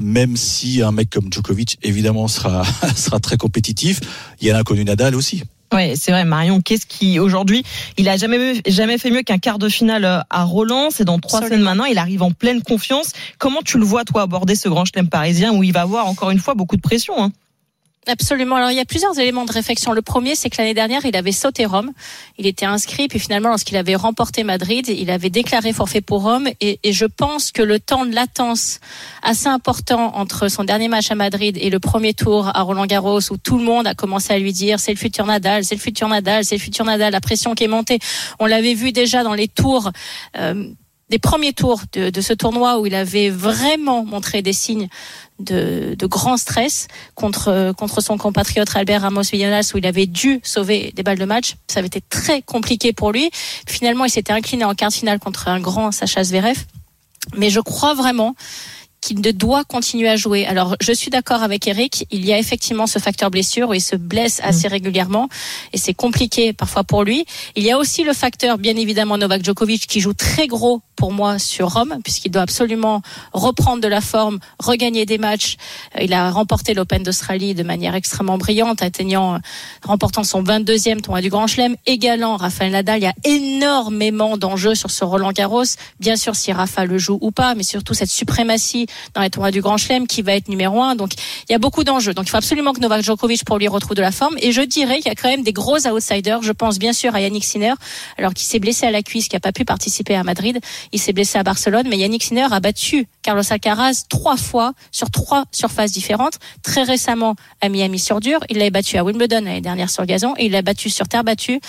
Même si un mec comme Djokovic évidemment sera *laughs* sera très compétitif, il y a l'inconnu Nadal aussi. Ouais, c'est vrai, Marion. Qu'est-ce qui aujourd'hui, il a jamais jamais fait mieux qu'un quart de finale euh, à Roland? C'est dans trois semaines maintenant. Il arrive en pleine confiance. Comment tu le vois toi aborder ce grand chelem parisien où il va avoir encore une fois beaucoup de pression hein? Absolument. Alors il y a plusieurs éléments de réflexion. Le premier, c'est que l'année dernière, il avait sauté Rome. Il était inscrit, puis finalement, lorsqu'il avait remporté Madrid, il avait déclaré forfait pour Rome. Et, et je pense que le temps de latence assez important entre son dernier match à Madrid et le premier tour à Roland Garros, où tout le monde a commencé à lui dire c'est le futur Nadal, c'est le futur Nadal, c'est le futur Nadal, la pression qui est montée. On l'avait vu déjà dans les tours. euh, des premiers tours de, de ce tournoi où il avait vraiment montré des signes de, de grand stress contre contre son compatriote Albert Ramos Villanas où il avait dû sauver des balles de match. Ça avait été très compliqué pour lui. Finalement, il s'était incliné en quart de finale contre un grand Sacha Zverev. Mais je crois vraiment qu'il ne doit continuer à jouer. Alors, je suis d'accord avec Eric. Il y a effectivement ce facteur blessure où il se blesse assez régulièrement et c'est compliqué parfois pour lui. Il y a aussi le facteur, bien évidemment, Novak Djokovic qui joue très gros pour moi sur Rome puisqu'il doit absolument reprendre de la forme, regagner des matchs. Euh, Il a remporté l'Open d'Australie de manière extrêmement brillante, atteignant, remportant son 22e tournoi du Grand Chelem, égalant Rafael Nadal. Il y a énormément d'enjeux sur ce Roland Garros. Bien sûr, si Rafa le joue ou pas, mais surtout cette suprématie dans les tournois du Grand Chelem, qui va être numéro un. Donc il y a beaucoup d'enjeux. Donc il faut absolument que Novak Djokovic pour lui retrouve de la forme. Et je dirais qu'il y a quand même des gros outsiders. Je pense bien sûr à Yannick Sinner, alors qu'il s'est blessé à la cuisse, qui a pas pu participer à Madrid. Il s'est blessé à Barcelone, mais Yannick Sinner a battu Carlos Alcaraz trois fois sur trois surfaces différentes. Très récemment à Miami sur dur, il l'a battu à Wimbledon l'année dernière sur gazon et il l'a battu sur terre battue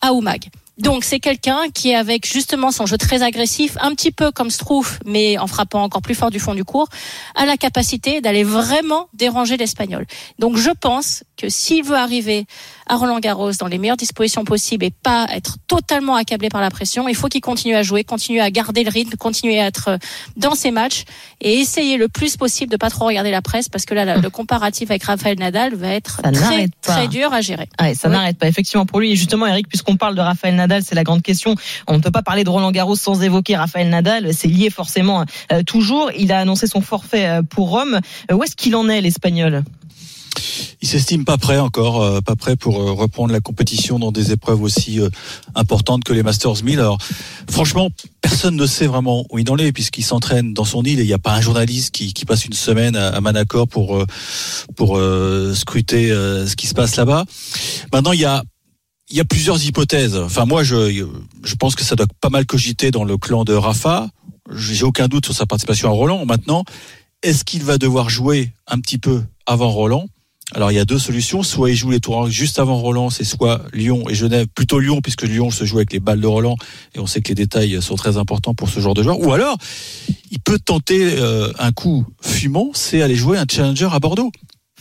à Oumag. Donc c'est quelqu'un qui est avec justement son jeu très agressif, un petit peu comme Strouf, mais en frappant encore plus fort du fond du cours, a la capacité d'aller vraiment déranger l'Espagnol. Donc je pense que s'il veut arriver à Roland Garros dans les meilleures dispositions possibles et pas être totalement accablé par la pression, il faut qu'il continue à jouer, continue à garder le rythme, continuer à être dans ses matchs et essayer le plus possible de pas trop regarder la presse parce que là le comparatif avec Rafael Nadal va être Ça très très dur à gérer. Ouais, ça Oui. n'arrête pas. Effectivement, pour lui, et justement, Eric, puisqu'on parle de Rafael Nadal, c'est la grande question. On ne peut pas parler de Roland Garros sans évoquer Rafael Nadal. C'est lié forcément euh, toujours. Il a annoncé son forfait euh, pour Rome. Euh, où est-ce qu'il en est, l'Espagnol? Il s'estime pas prêt encore, pas prêt pour reprendre la compétition dans des épreuves aussi importantes que les Masters 1000. Alors, franchement, personne ne sait vraiment où il en est puisqu'il s'entraîne dans son île et il n'y a pas un journaliste qui, passe une semaine à, à Manacor pour pour scruter ce qui se passe là-bas. Maintenant, il y a il y a plusieurs hypothèses. Enfin, moi, je je pense que ça doit pas mal cogiter dans le clan de Rafa. J'ai aucun doute sur sa participation à Roland. Maintenant, est-ce qu'il va devoir jouer un petit peu avant Roland? Alors il y a deux solutions, soit il joue les tours juste avant Roland, c'est soit Lyon et Genève, plutôt Lyon puisque Lyon se joue avec les balles de Roland et on sait que les détails sont très importants pour ce genre de joueur. Ou alors il peut tenter euh, un coup fumant, c'est aller jouer un challenger à Bordeaux.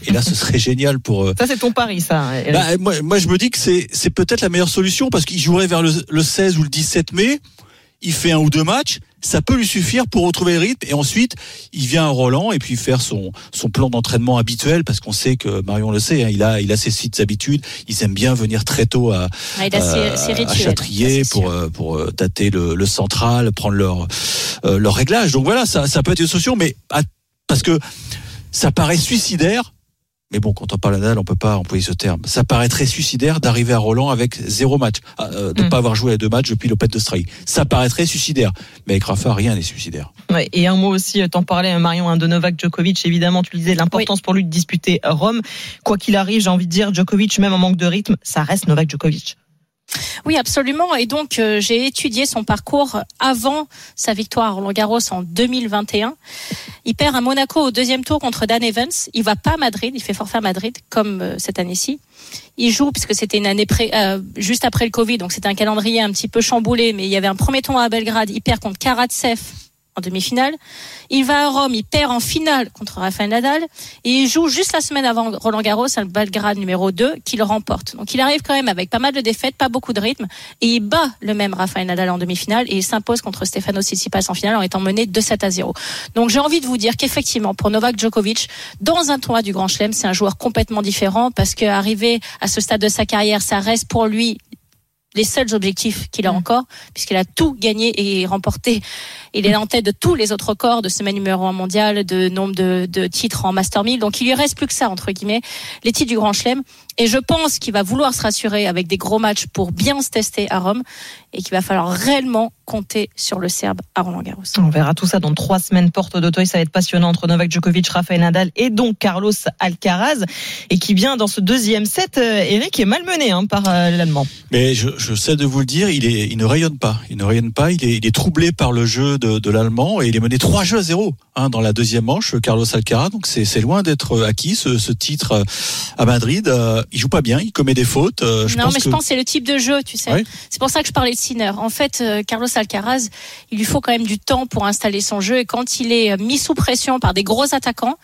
Et là ce serait génial pour euh, Ça, c'est ton pari, ça. Bah, moi, moi, je me dis que c'est c'est peut-être la meilleure solution parce qu'il jouerait vers le, le 16 ou le 17 mai. Il fait un ou deux matchs, ça peut lui suffire pour retrouver le rythme et ensuite il vient à Roland et puis faire son son plan d'entraînement habituel parce qu'on sait que Marion le sait, hein, il a il a ses sites habitudes. Ils aiment bien venir très tôt à Ah, il ses- à rituels, Châtrier pour euh, pour euh, tâter le, le central, prendre leur euh, leur réglage. Donc voilà, ça ça peut être une solution, mais à- parce que ça paraît suicidaire. Mais bon, quand on parle de Nadal, on peut pas employer ce terme. Ça paraît très suicidaire d'arriver à Roland avec zéro match, euh, de Mm. pas avoir joué à deux matchs depuis l'Open d'Australie. Ça paraît très suicidaire. Mais avec Rafa, rien n'est suicidaire. Ouais, et un mot aussi, euh, t'en parlais, euh, Marion, hein, de Novak Djokovic. Évidemment, tu disais l'importance pour lui de disputer Rome. Quoi qu'il arrive, j'ai envie de dire, Djokovic, même en manque de rythme, ça reste Novak Djokovic. Oui, absolument. Et donc, euh, j'ai étudié son parcours avant sa victoire à Roland Garros en 2021. Il perd à Monaco au deuxième tour contre Dan Evans. Il va pas à Madrid. Il fait forfait à Madrid, comme euh, cette année-ci. Il joue, puisque c'était une année pré- euh, juste après le Covid, donc c'était un calendrier un petit peu chamboulé, mais il y avait un premier tournoi à Belgrade. Il perd contre Karatsev en demi-finale. Il va à Rome, il perd en finale contre Rafael Nadal et il joue juste la semaine avant Roland Garros, à Belgrade numéro 2, qu'il remporte. Donc il arrive quand même avec pas mal de défaites, pas beaucoup de rythme et il bat le même Rafael Nadal en demi-finale et il s'impose contre Stefano Tsitsipas en finale en étant mené 2-7 à 0. Donc j'ai envie de vous dire qu'effectivement pour Novak Djokovic, dans un tournoi du Grand Chelem, c'est un joueur complètement différent parce qu'arriver à ce stade de sa carrière, ça reste pour lui les seuls objectifs qu'il a encore, puisqu'il a tout gagné et remporté. Il est en tête de tous les autres records de semaine numéro 1 mondial, de nombre de, de titres en Master 1000. Donc il lui reste plus que ça, entre guillemets, les titres du Grand Chelem. Et je pense qu'il va vouloir se rassurer avec des gros matchs pour bien se tester à Rome et qu'il va falloir réellement compter sur le Serbe à Roland Garros. On verra tout ça dans trois semaines porte d'Auteuil. Ça va être passionnant entre Novak Djokovic, Rafael Nadal et donc Carlos Alcaraz. Et qui vient dans ce deuxième set, euh, Eric est malmené hein, par euh, l'Allemand. Mais je, je sais de vous le dire, il, est, il ne rayonne pas. Il ne rayonne pas. Il est, il est troublé par le jeu de, de l'Allemand et il est mené 3 jeux à 0 hein, dans la deuxième manche, Carlos Alcaraz. Donc c'est loin d'être acquis ce, ce titre euh, à Madrid. Euh, il joue pas bien, il commet des fautes. Euh, je non, pense mais que... je pense que c'est le type de jeu, tu sais. C'est pour ça que je parlais En fait, euh, Carlos Alcaraz, il lui faut quand même du temps pour installer son jeu. Et quand il est euh, mis sous pression par des gros attaquants,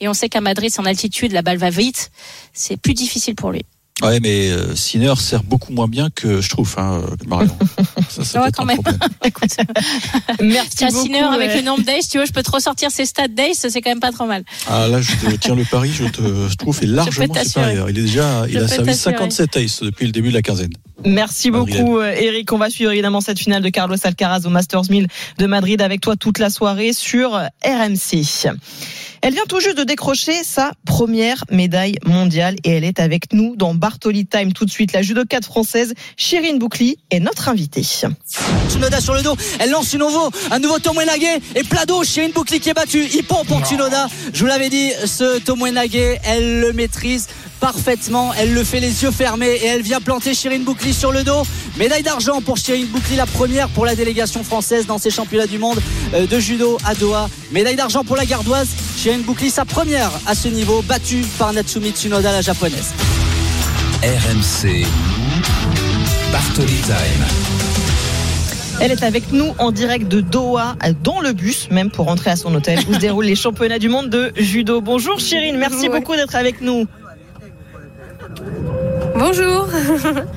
et on sait qu'à Madrid, c'est en altitude, la balle va vite, c'est plus difficile pour lui. Ouais, mais euh, Sinner sert beaucoup moins bien que je trouve, hein, euh, Marion. *laughs* Ça, c'est Ouais, quand un même. problème. *laughs* Écoute, *laughs* Merci beaucoup. Sinner, avec ouais. le nombre d'ace, tu vois, je peux te ressortir ses stats d'ace, c'est quand même pas trop mal. Ah là, je te tiens le pari, je, te, je trouve est largement supérieur. Il est déjà, il a servi t'assurer. 57 aces depuis le début de la quinzaine. Merci Madrid. beaucoup, euh, Eric. On va suivre évidemment cette finale de Carlos Alcaraz au Masters 1000 de Madrid avec toi toute la soirée sur RMC. Elle vient tout juste de décrocher sa première médaille mondiale et elle est avec nous dans Bartoli Time tout de suite. La judokate française Chirine Boucli est notre invitée. Tsunoda sur le dos, elle lance une nouveau, un nouveau Tomoenage et Plado, Chirine Boucli qui est battu. Hippon pour Tsunoda. Je vous l'avais dit, ce Tomoenage, elle le maîtrise parfaitement. Elle le fait les yeux fermés et elle vient planter Chirine Boucli sur le dos. Médaille d'argent pour Chirine Boucli, la première pour la délégation française dans ces championnats du monde euh, de judo à Doha. Médaille d'argent pour la gardoise. Chirine Boucli, sa première à ce niveau, battue par Natsumi Tsunoda, la japonaise. RMC. Bartoli Time. Elle est avec nous en direct de Doha, dans le bus, même pour rentrer à son hôtel, où se déroulent les *laughs* championnats du monde de judo. Bonjour Chirine, merci beaucoup d'être avec nous. Bonjour.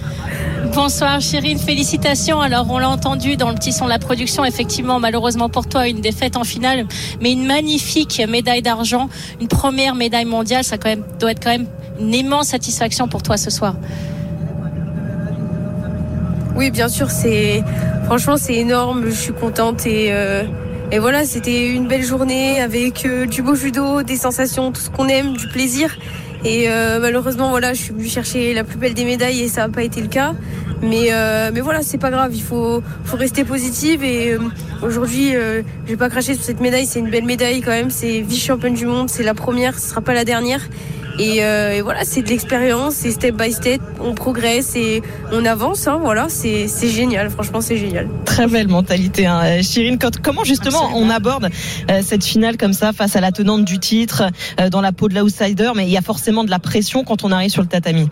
*laughs* Bonsoir Chirine, félicitations. Alors on l'a entendu dans le petit son de la production, effectivement malheureusement pour toi une défaite en finale, mais une magnifique médaille d'argent, une première médaille mondiale, ça quand même, doit être quand même une immense satisfaction pour toi ce soir. Oui, bien sûr, c'est franchement c'est énorme. Je suis contente et euh, voilà, c'était une belle journée avec euh, du beau judo, des sensations, tout ce qu'on aime, du plaisir. Et euh, malheureusement, voilà, je suis venue chercher la plus belle des médailles et ça n'a pas été le cas. Mais euh, mais voilà, c'est pas grave. Il faut faut rester positive et euh, aujourd'hui, euh, je vais pas cracher sur cette médaille. C'est une belle médaille quand même. C'est vice championne du monde. C'est la première. Ce sera pas la dernière. Et, euh, et voilà, c'est de l'expérience, c'est step by step, on progresse et on avance. Hein, voilà, c'est génial, franchement, c'est génial. Très belle mentalité, hein. Chirine. Quand- Comment justement on aborde euh, cette finale comme ça face à la tenante du titre, euh, dans la peau de l'outsider, mais il y a forcément de la pression quand on arrive sur le tatami?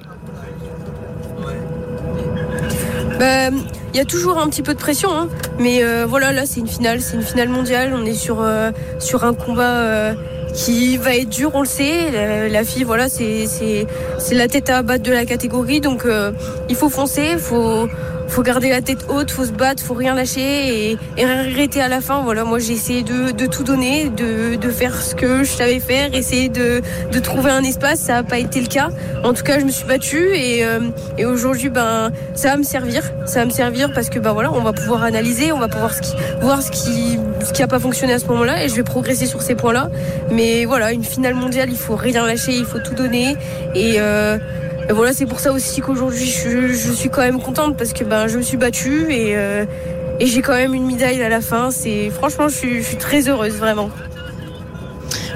Bah, Il y a toujours un petit peu de pression, hein, mais euh, voilà, là c'est une finale, c'est une finale mondiale. On est sur euh, sur un combat euh, qui va être dur, on le sait. La, fille, voilà, c'est la tête à abattre de la catégorie, donc euh, il faut foncer, faut faut garder la tête haute, faut se battre, faut rien lâcher et, et rien regretter à la fin. Voilà, moi j'ai essayé de, de tout donner, de, de faire ce que je savais faire, essayer de, de trouver un espace. Ça n'a pas été le cas. En tout cas, je me suis battue et, euh, et aujourd'hui, ben, ça va me servir. Ça va me servir parce que ben voilà, on va pouvoir analyser, on va pouvoir ce qui, voir ce qui ce qui a pas fonctionné à ce moment-là et je vais progresser sur ces points-là. Mais voilà, une finale mondiale, il faut rien lâcher, il faut tout donner et euh, et voilà, c'est pour ça aussi qu'aujourd'hui je, suis quand même contente parce que ben je me suis battue et, euh, j'ai quand même une médaille à la fin. C'est franchement, je suis, très heureuse vraiment.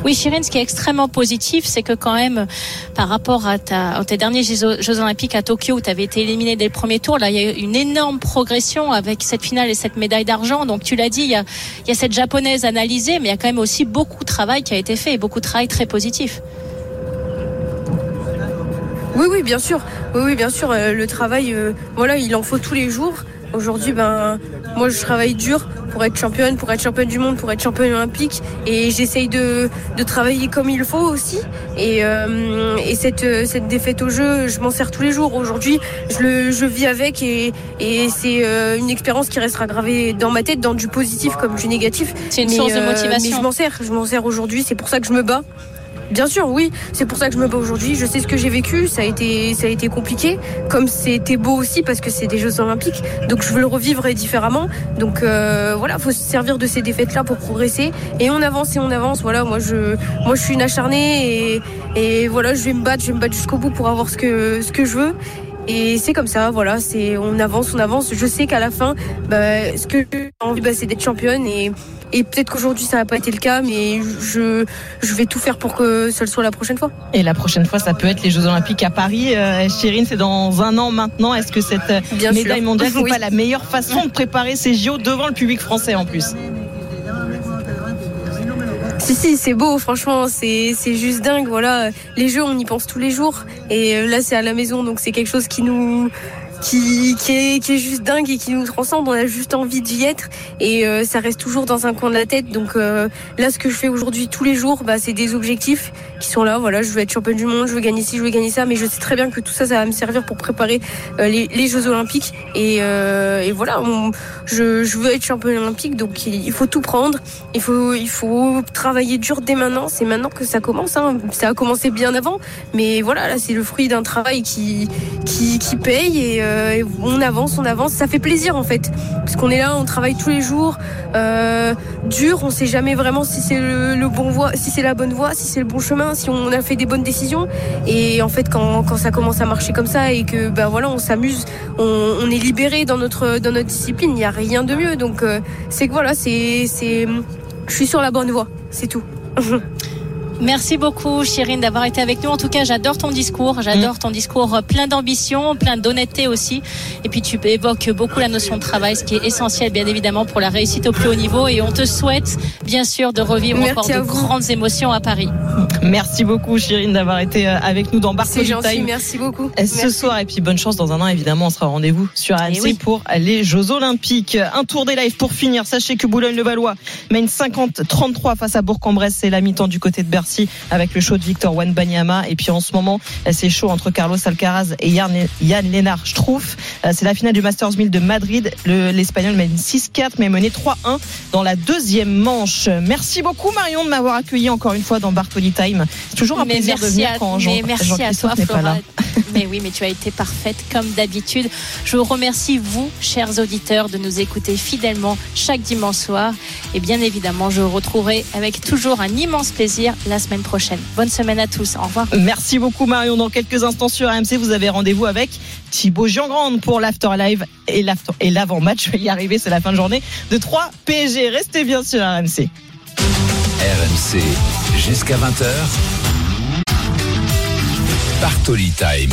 Oui, Chirine, ce qui est extrêmement positif, c'est que quand même, par rapport à, tes derniers Jeux, Olympiques à Tokyo, où tu avais été éliminé dès le premier tour, là, il y a eu une énorme progression avec cette finale et cette médaille d'argent. Donc, tu l'as dit, il y, a, il y a cette japonaise analysée, mais il y a quand même aussi beaucoup de travail qui a été fait et beaucoup de travail très positif. Oui, oui, bien sûr. Oui, oui, bien sûr. euh, le travail, euh, voilà, il en faut tous les jours. Aujourd'hui, ben, moi, je travaille dur pour être championne, pour être championne du monde, pour être championne olympique, et j'essaye de, de travailler comme il faut aussi. Et, euh, et cette, cette défaite au jeu, je m'en sers tous les jours. Aujourd'hui, je le, je vis avec, et, et c'est euh, une expérience qui restera gravée dans ma tête, dans du positif comme du négatif. C'est une Mais, source de motivation. Mais je m'en sers, je m'en sers aujourd'hui. C'est pour ça que je me bats. Bien sûr, oui. C'est pour ça que je me bats aujourd'hui. Je sais ce que j'ai vécu. Ça a été, ça a été compliqué. Comme c'était beau aussi parce que c'est des Jeux Olympiques. Donc je veux le revivre différemment. Donc euh, voilà, faut se servir de ces défaites-là pour progresser. Et on avance et on avance. Voilà, moi je, moi je suis une acharnée et, et voilà, je vais me battre, je vais me battre jusqu'au bout pour avoir ce que, ce que je veux. Et c'est comme ça, voilà, c'est on avance, on avance. Je sais qu'à la fin, bah, ce que j'ai envie, bah, c'est d'être championne et, et peut-être qu'aujourd'hui ça n'a pas été le cas, mais je, je vais tout faire pour que ce le soit la prochaine fois. Et la prochaine fois, ça peut être les Jeux Olympiques à Paris. Euh, Chirine, c'est dans un an maintenant. Est-ce que cette euh, Bien médaille sûr. mondiale *laughs* n'est Oui. pas la meilleure façon de préparer ces JO devant le public français en plus? Si, si, c'est beau, franchement, c'est c'est juste dingue. Voilà, les jeux, on y pense tous les jours. Et euh, là, c'est à la maison, donc c'est quelque chose qui nous. Qui, qui, est, qui est juste dingue et qui nous transcende. On a juste envie d'y être et euh, ça reste toujours dans un coin de la tête. Donc euh, là, ce que je fais aujourd'hui tous les jours, bah, c'est des objectifs qui sont là. Voilà, je veux être championne du monde, je veux gagner ci, je veux gagner ça, mais je sais très bien que tout ça, ça va me servir pour préparer euh, les, Jeux Olympiques. Et, euh, et voilà, je, je veux être championne olympique, donc il faut tout prendre. Il faut, il faut travailler dur dès maintenant. C'est maintenant que ça commence. Hein. Ça a commencé bien avant, mais voilà, là c'est le fruit d'un travail qui, qui, qui paye et, euh, on avance, on avance. Ça fait plaisir en fait, parce qu'on est là, on travaille tous les jours, euh, dur. On sait jamais vraiment si c'est le, bon voie, si c'est la bonne voie, si c'est le bon chemin, si on a fait des bonnes décisions. Et en fait, quand, ça commence à marcher comme ça et que ben voilà, on s'amuse, on, est libéré dans notre dans notre discipline. Il n'y a rien de mieux. Donc euh, c'est que voilà, c'est c'est, je suis sur la bonne voie. C'est tout. *laughs* Merci beaucoup, Chirine, d'avoir été avec nous. En tout cas, j'adore ton discours. J'adore ton discours plein d'ambition, plein d'honnêteté aussi. Et puis, tu évoques beaucoup la notion de travail, ce qui est essentiel, bien évidemment, pour la réussite au plus haut niveau. Et on te souhaite, bien sûr, de revivre Merci encore de vous. grandes émotions à Paris. *laughs* Merci beaucoup, Chirine, d'avoir été euh, avec nous dans. Time. Merci beaucoup. Euh, Ce Merci. soir et puis bonne chance dans un an évidemment on sera au rendez-vous sur AMC Eh oui. pour les Jeux Olympiques. Un tour des lives pour finir. Sachez que Boulogne-le-Valois mène 50-33 face à Bourg-en-Bresse. C'est la mi-temps du côté de Bercy avec le show de Victor Wanbanyama. Et puis en ce moment euh, c'est chaud entre Carlos Alcaraz et Yann, Struff. Euh, C'est la finale du Masters 1000 de Madrid. Le- L'Espagnol mène 6-4 mais mené 3-1 dans la deuxième manche. Merci beaucoup Marion de m'avoir accueilli encore une fois dans Bartoli Time. C'est toujours un Mais plaisir de venir à, quand Jean, mais merci à toi, pas là. Flora. Mais oui, mais tu as été parfaite comme d'habitude. Je vous remercie, vous, chers auditeurs, de nous écouter fidèlement chaque dimanche soir. Et bien évidemment, je vous retrouverai avec toujours un immense plaisir la semaine prochaine. Bonne semaine à tous. Au revoir. Merci beaucoup Marion. Dans quelques instants sur RMC, vous avez rendez-vous avec Thibaut Giangrande pour l'after live et l'avant-match. Je vais y arriver, c'est la fin de journée de 3 PSG. Restez bien sur RMC. RMC jusqu'à 20h. Bartoli Time.